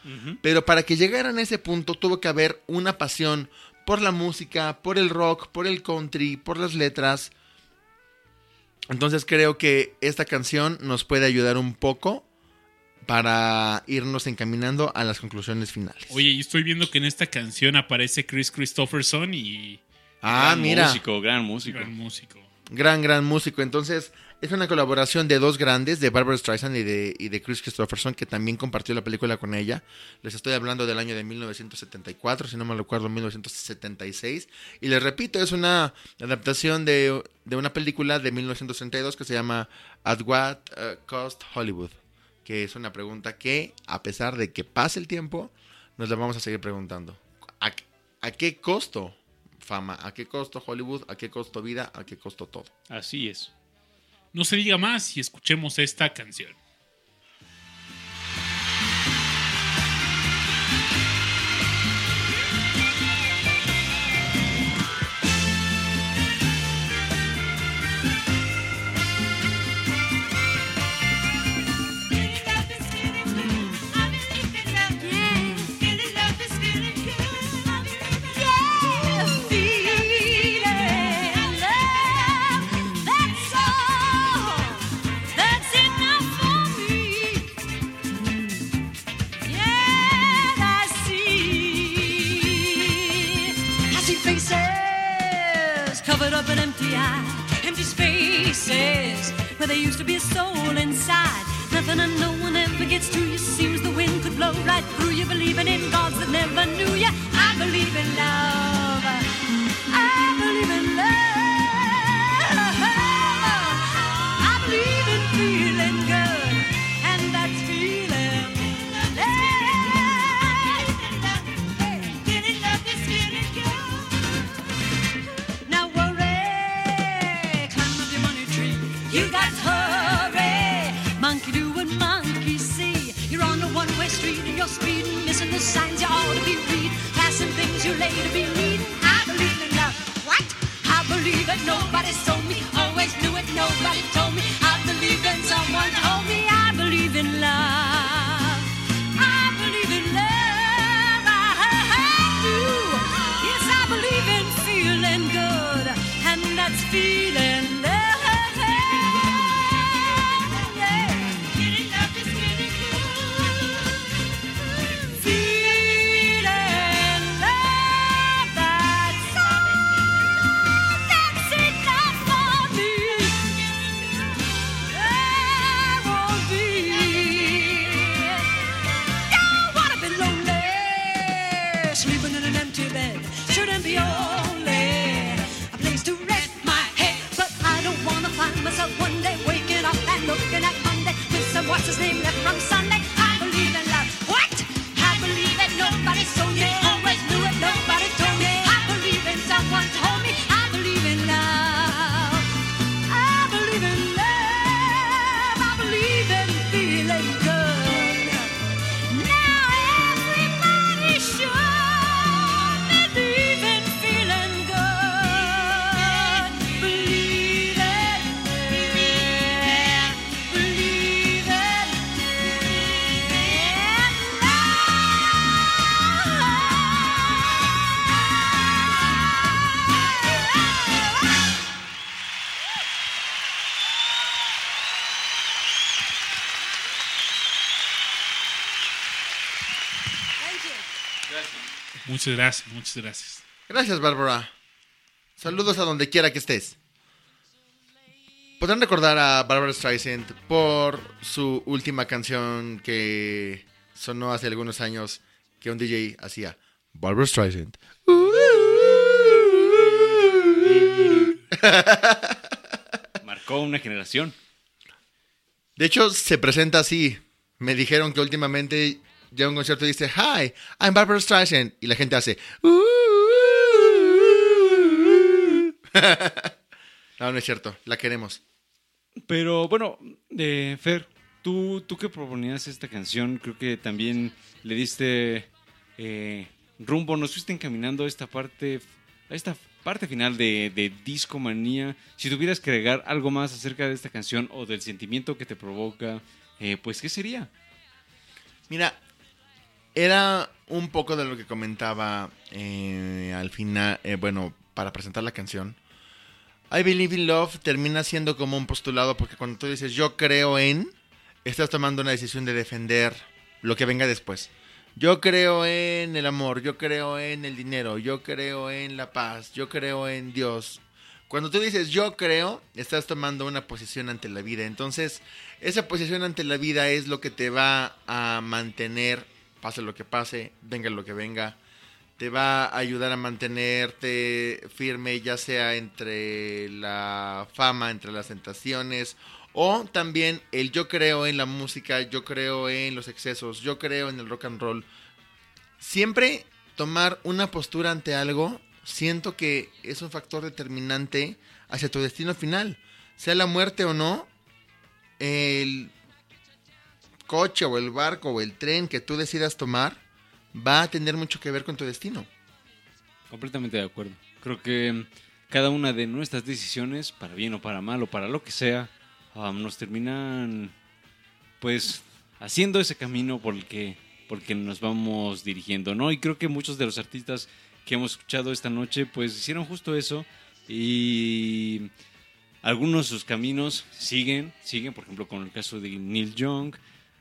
pero para que llegaran a ese punto tuvo que haber una pasión por la música, por el rock, por el country, por las letras. Entonces creo que esta canción nos puede ayudar un poco para irnos encaminando a las conclusiones finales. Oye, y estoy viendo que en esta canción aparece Chris Christopherson y ah, gran mira, músico, gran músico. gran músico. gran, gran músico. Entonces, es una colaboración de dos grandes, de Barbara Streisand y de, y de Chris Christopherson, que también compartió la película con ella. Les estoy hablando del año de 1974, si no me recuerdo, 1976. Y les repito, es una adaptación de, de una película de 1932 que se llama At What uh, Cost Hollywood, que es una pregunta que, a pesar de que pase el tiempo, nos la vamos a seguir preguntando. ¿A, a qué costo fama? ¿A qué costo Hollywood? ¿A qué costo vida? ¿A qué costo todo? Así es. No se diga más y escuchemos esta canción. Spaces where there used to be a soul inside. Nothing and no one ever gets to you. Seems the wind could blow right through you. Believing in gods that never knew you. I believe in love. Believe. Nobody told me. Always knew it. Nobody told me. Muchas gracias, muchas gracias. Gracias, Bárbara. Saludos a donde quiera que estés. Podrán recordar a Barbara Streisand por su última canción que sonó hace algunos años que un DJ hacía. Barbara Streisand. Marcó una generación. De hecho, se presenta así. Me dijeron que últimamente ya un concierto dice, Hi, I'm Barbara Streisand. Y la gente hace... no, no es cierto. La queremos. Pero bueno, eh, Fer, tú, tú que proponías esta canción, creo que también le diste eh, rumbo, nos fuiste encaminando a esta parte, a esta parte final de, de Disco Manía. Si tuvieras que agregar algo más acerca de esta canción o del sentimiento que te provoca, eh, pues ¿qué sería? Mira, era un poco de lo que comentaba eh, al final, eh, bueno, para presentar la canción. I Believe in Love termina siendo como un postulado porque cuando tú dices yo creo en, estás tomando una decisión de defender lo que venga después. Yo creo en el amor, yo creo en el dinero, yo creo en la paz, yo creo en Dios. Cuando tú dices yo creo, estás tomando una posición ante la vida. Entonces, esa posición ante la vida es lo que te va a mantener, pase lo que pase, venga lo que venga. Te va a ayudar a mantenerte firme, ya sea entre la fama, entre las tentaciones, o también el yo creo en la música, yo creo en los excesos, yo creo en el rock and roll. Siempre tomar una postura ante algo, siento que es un factor determinante hacia tu destino final. Sea la muerte o no, el coche o el barco o el tren que tú decidas tomar va a tener mucho que ver con tu destino. Completamente de acuerdo. Creo que cada una de nuestras decisiones, para bien o para mal o para lo que sea, um, nos terminan pues haciendo ese camino por el que, por el que nos vamos dirigiendo, ¿no? Y creo que muchos de los artistas que hemos escuchado esta noche pues hicieron justo eso y algunos de sus caminos siguen, siguen, por ejemplo, con el caso de Neil Young,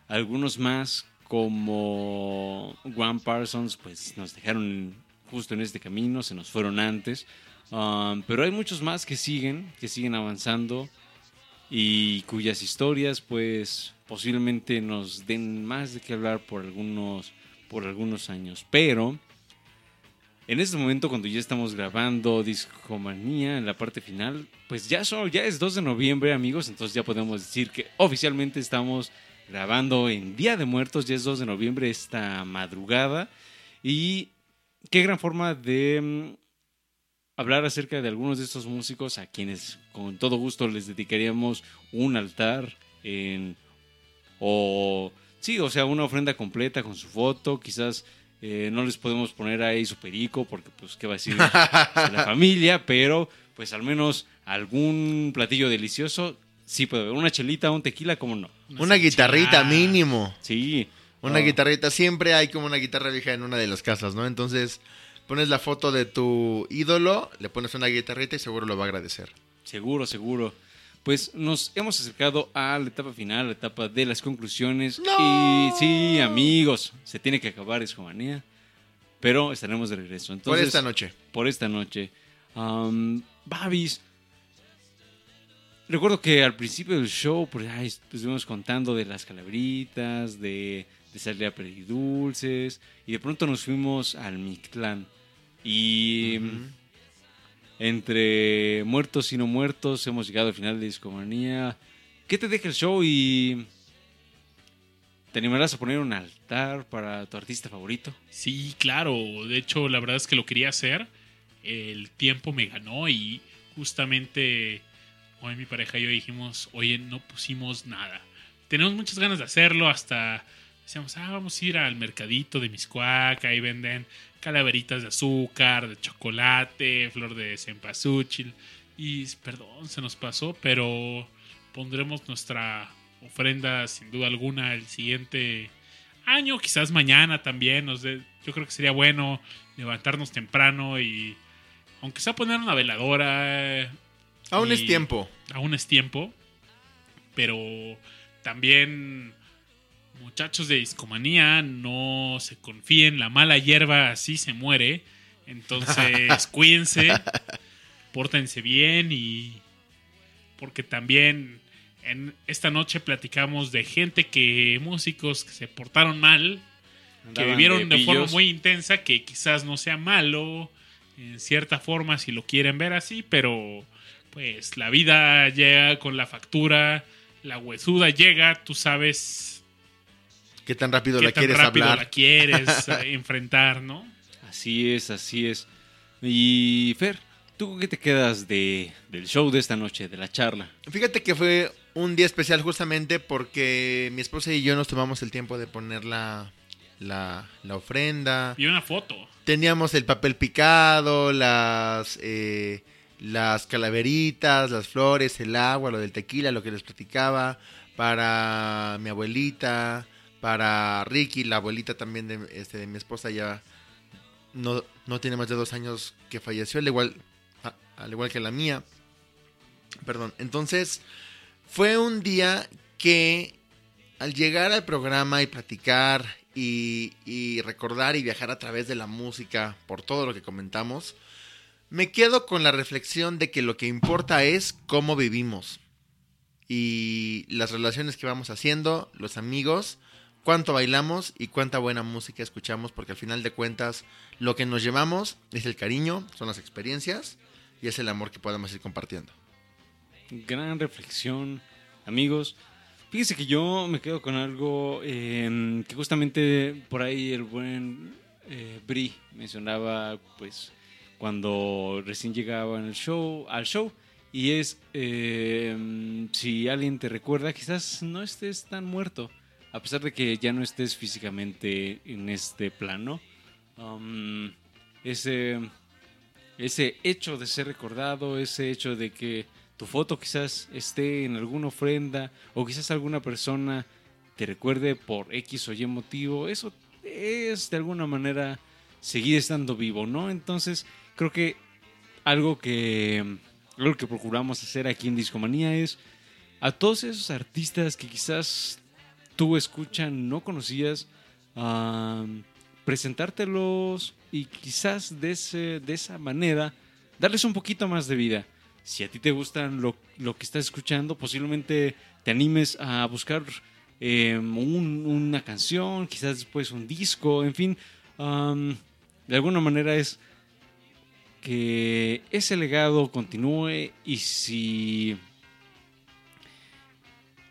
algunos más como Juan Parsons, pues nos dejaron justo en este camino, se nos fueron antes. Um, pero hay muchos más que siguen, que siguen avanzando y cuyas historias, pues posiblemente nos den más de qué hablar por algunos, por algunos años. Pero en este momento, cuando ya estamos grabando Discomanía en la parte final, pues ya, son, ya es 2 de noviembre, amigos, entonces ya podemos decir que oficialmente estamos grabando en Día de Muertos, ya es 2 de noviembre esta madrugada. Y qué gran forma de mm, hablar acerca de algunos de estos músicos a quienes con todo gusto les dedicaríamos un altar en, o sí, o sea, una ofrenda completa con su foto, quizás eh, no les podemos poner ahí su perico porque pues qué va a decir la familia, pero pues al menos algún platillo delicioso sí puede haber, una chelita, un tequila, como no. Una guitarrita mínimo. Sí. Una guitarrita. Siempre hay como una guitarra vieja en una de las casas, ¿no? Entonces pones la foto de tu ídolo, le pones una guitarrita y seguro lo va a agradecer. Seguro, seguro. Pues nos hemos acercado a la etapa final, la etapa de las conclusiones. Y sí, amigos, se tiene que acabar Escomanía. Pero estaremos de regreso. Por esta noche. Por esta noche. Am, Babis. Recuerdo que al principio del show, pues estuvimos contando de las calabritas, de, de salir a pedir dulces. Y de pronto nos fuimos al Mictlán. Y entre muertos y no muertos hemos llegado al final de Discomanía. ¿Qué te deja el show y te animarás a poner un altar para tu artista favorito? Sí, claro. De hecho, la verdad es que lo quería hacer. El tiempo me ganó y justamente hoy mi pareja y yo dijimos, oye, no pusimos nada. Tenemos muchas ganas de hacerlo. Hasta decíamos, ah, vamos a ir al mercadito de Miscuac. Ahí venden calaveritas de azúcar, de chocolate, flor de cempasúchil. Y perdón, se nos pasó, pero pondremos nuestra ofrenda sin duda alguna el siguiente año, quizás mañana también. Nos yo creo que sería bueno levantarnos temprano y, aunque sea poner una veladora, Aún Y- es tiempo. aún es tiempo, pero también muchachos de discomanía, no se confíen, la mala hierba así se muere. Entonces, cuídense, pórtense bien y porque también en esta noche platicamos de gente que músicos que se portaron mal, que vivieron de, forma muy intensa, que quizás no sea malo en cierta forma si lo quieren ver así, pero pues la vida llega con la factura, la huesuda llega, tú sabes ¿Qué tan rápido qué la tan quieres rápido hablar? la quieres eh, enfrentar, ¿no? Así es, así es. Y Fer, ¿tú qué te quedas de, del show de esta noche, de la charla? Fíjate que fue un día especial justamente porque mi esposa y yo nos tomamos el tiempo de poner la, la, la ofrenda. Vi una foto. Teníamos el papel picado, las, eh, las calaveritas, las flores, el agua, lo del tequila, lo que les platicaba, para mi abuelita, para Ricky, la abuelita también de, este, de mi esposa ya no, no tiene más de dos años que falleció, al igual, a- al igual que la mía. Perdón, entonces fue un día que al llegar al programa y platicar y, y recordar y viajar a través de la música por todo lo que comentamos, me quedo con la reflexión de que lo que importa es cómo vivimos y las relaciones que vamos haciendo, los amigos, cuánto bailamos y cuánta buena música escuchamos, porque al final de cuentas lo que nos llevamos es el cariño, son las experiencias y es el amor que podemos ir compartiendo. Gran reflexión, amigos. Fíjense que yo me quedo con algo eh, que justamente por ahí el buen eh, Bri mencionaba, pues, cuando recién llegaba en el show, al show. Y es, eh, si alguien te recuerda, quizás no estés tan muerto, a pesar de que ya no estés físicamente en este plano. Um, ese, ese hecho de ser recordado, ese hecho de que tu foto quizás esté en alguna ofrenda o quizás alguna persona te recuerde por X o Y motivo, eso es de alguna manera seguir estando vivo, ¿no? Entonces, creo que algo que algo que procuramos hacer aquí en Discomanía es a todos esos artistas que quizás tú escuchan no conocías, presentártelos y quizás de, ese- de esa manera darles un poquito más de vida. Si a ti te gustan lo, lo que estás escuchando, posiblemente te animes a buscar un- una canción, quizás después un disco, en fin. de alguna manera es que ese legado continúe y si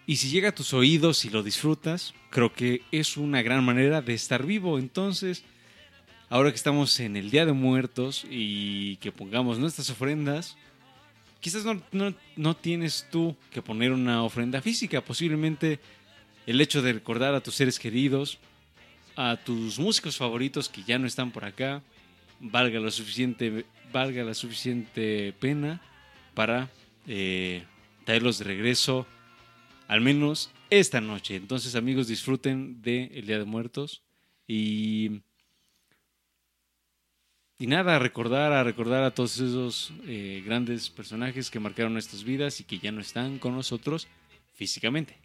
y si llega a tus oídos y lo disfrutas, creo que es una gran manera de estar vivo. Entonces, ahora que estamos en el Día de Muertos y que pongamos nuestras ofrendas, quizás no, no- no tienes tú que poner una ofrenda física. Posiblemente el hecho de recordar a tus seres queridos, a tus músicos favoritos que ya no están por acá, valga la suficiente, valga la suficiente pena para eh, traerlos de regreso al menos esta noche. Entonces, amigos, disfruten de Día de Muertos y y nada, a recordar, a recordar a todos esos eh, grandes personajes que marcaron nuestras vidas y que ya no están con nosotros físicamente.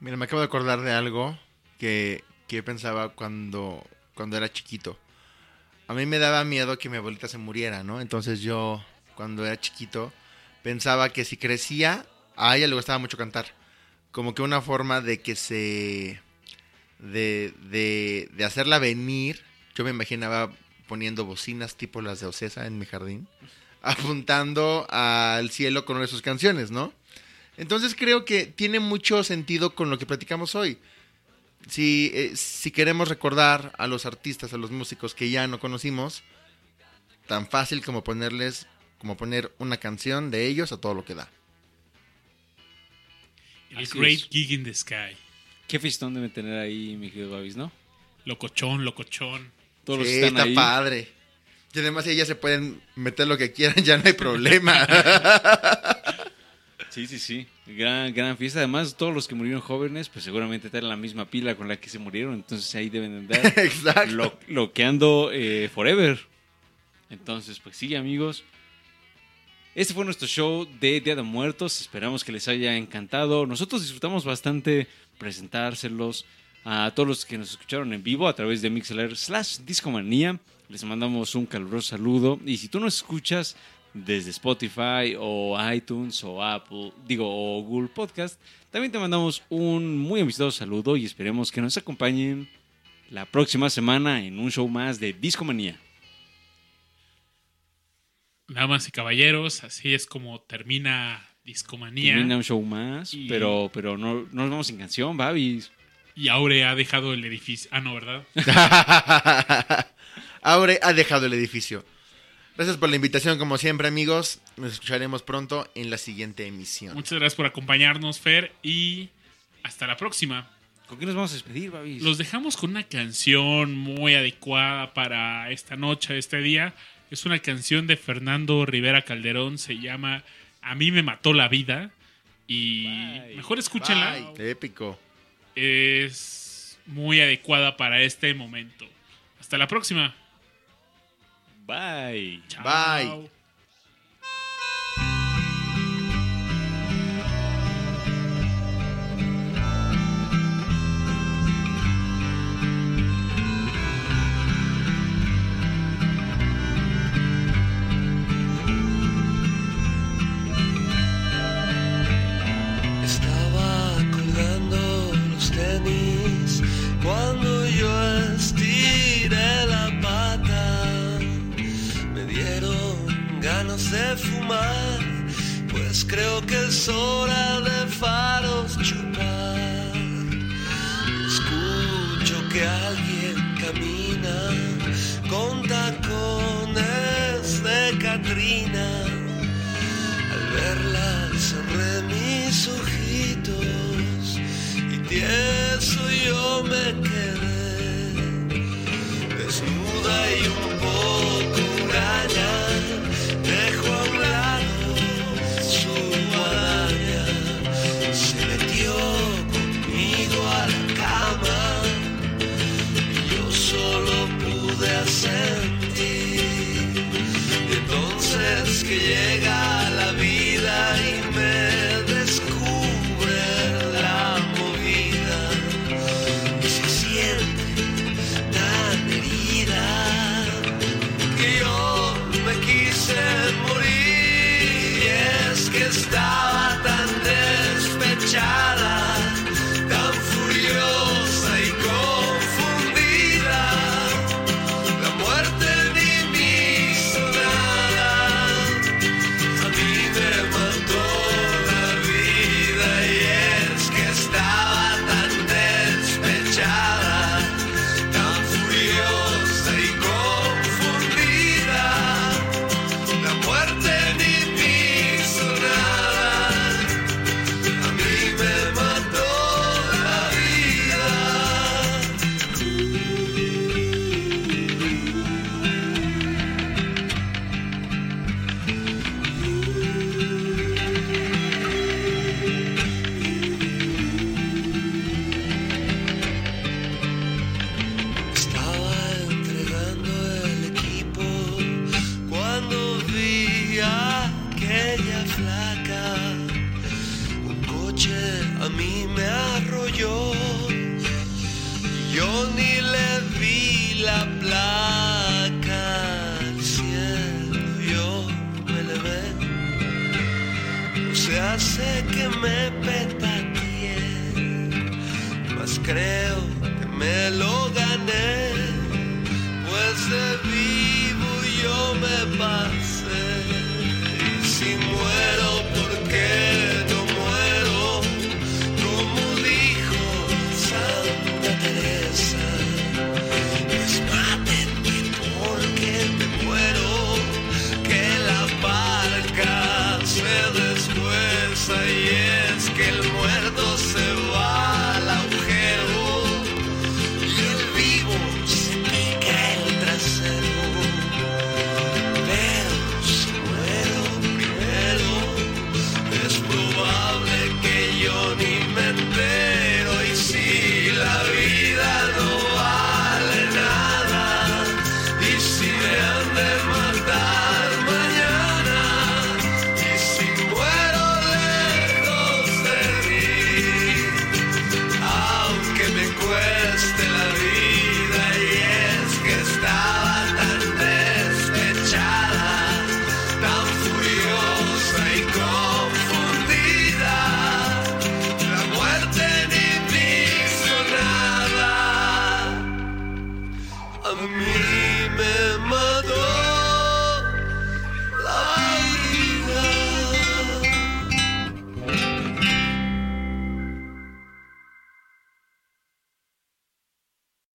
Mira, me acabo de acordar de algo que, que pensaba cuando, cuando era chiquito. A mí me daba miedo que mi abuelita se muriera, ¿no? Entonces yo, cuando era chiquito, pensaba que si crecía, a ella le gustaba mucho cantar. Como que una forma de que se... De, de, de hacerla venir, yo me imaginaba poniendo bocinas tipo las de Ocesa en mi jardín, apuntando al cielo con una de sus canciones, ¿no? Entonces creo que tiene mucho sentido con lo que platicamos hoy. Si, eh, si queremos recordar a los artistas, a los músicos que ya no conocimos, tan fácil como ponerles, como poner una canción de ellos a todo lo que da. El Así Great es. Gig in the Sky. Qué fistón debe tener ahí, mi querido Babis, ¿no? Locochón, locochón. Todos los Sí, que están está ahí. padre. Y además ellas se pueden meter lo que quieran, ya no hay problema. Sí, sí, sí. Gran, gran fiesta. Además, todos los que murieron jóvenes, pues seguramente traen la misma pila con la que se murieron. Entonces ahí deben de andar Exacto. lo, loqueando eh, forever. Entonces, pues sí, amigos. Este fue nuestro show de Día de Muertos. Esperamos que les haya encantado. Nosotros disfrutamos bastante presentárselos a todos los que nos escucharon en vivo a través de Mixler slash Discomanía. Les mandamos un caluroso saludo. Y si tú nos escuchas desde Spotify o iTunes o Apple, digo, o Google Podcast, también te mandamos un muy amistoso saludo y esperemos que nos acompañen la próxima semana en un show más de Discomanía. Damas y caballeros, así es como termina Discomanía. Termina un show más, Y- pero, pero no, no nos vamos sin canción, Babis. Y Aure ha dejado el edificio. Ah, no, ¿verdad? Aure ha dejado el edificio. Gracias por la invitación, como siempre, amigos. Nos escucharemos pronto en la siguiente emisión. Muchas gracias por acompañarnos, Fer. Y hasta la próxima. ¿Con qué nos vamos a despedir, Babis? Los dejamos con una canción muy adecuada para esta noche, este día. Es una canción de Fernando Rivera Calderón. Se llama A mí me mató la vida. Y Bye. mejor escúchenla. Bye. Épico. Es muy adecuada para este momento. Hasta la próxima. Bye. Bye. De fumar, pues creo que es hora de faros chupar. Escucho que alguien camina con tacones de Catrina. Al verla cerré mis ojitos y tieso yo me quedé desnuda y un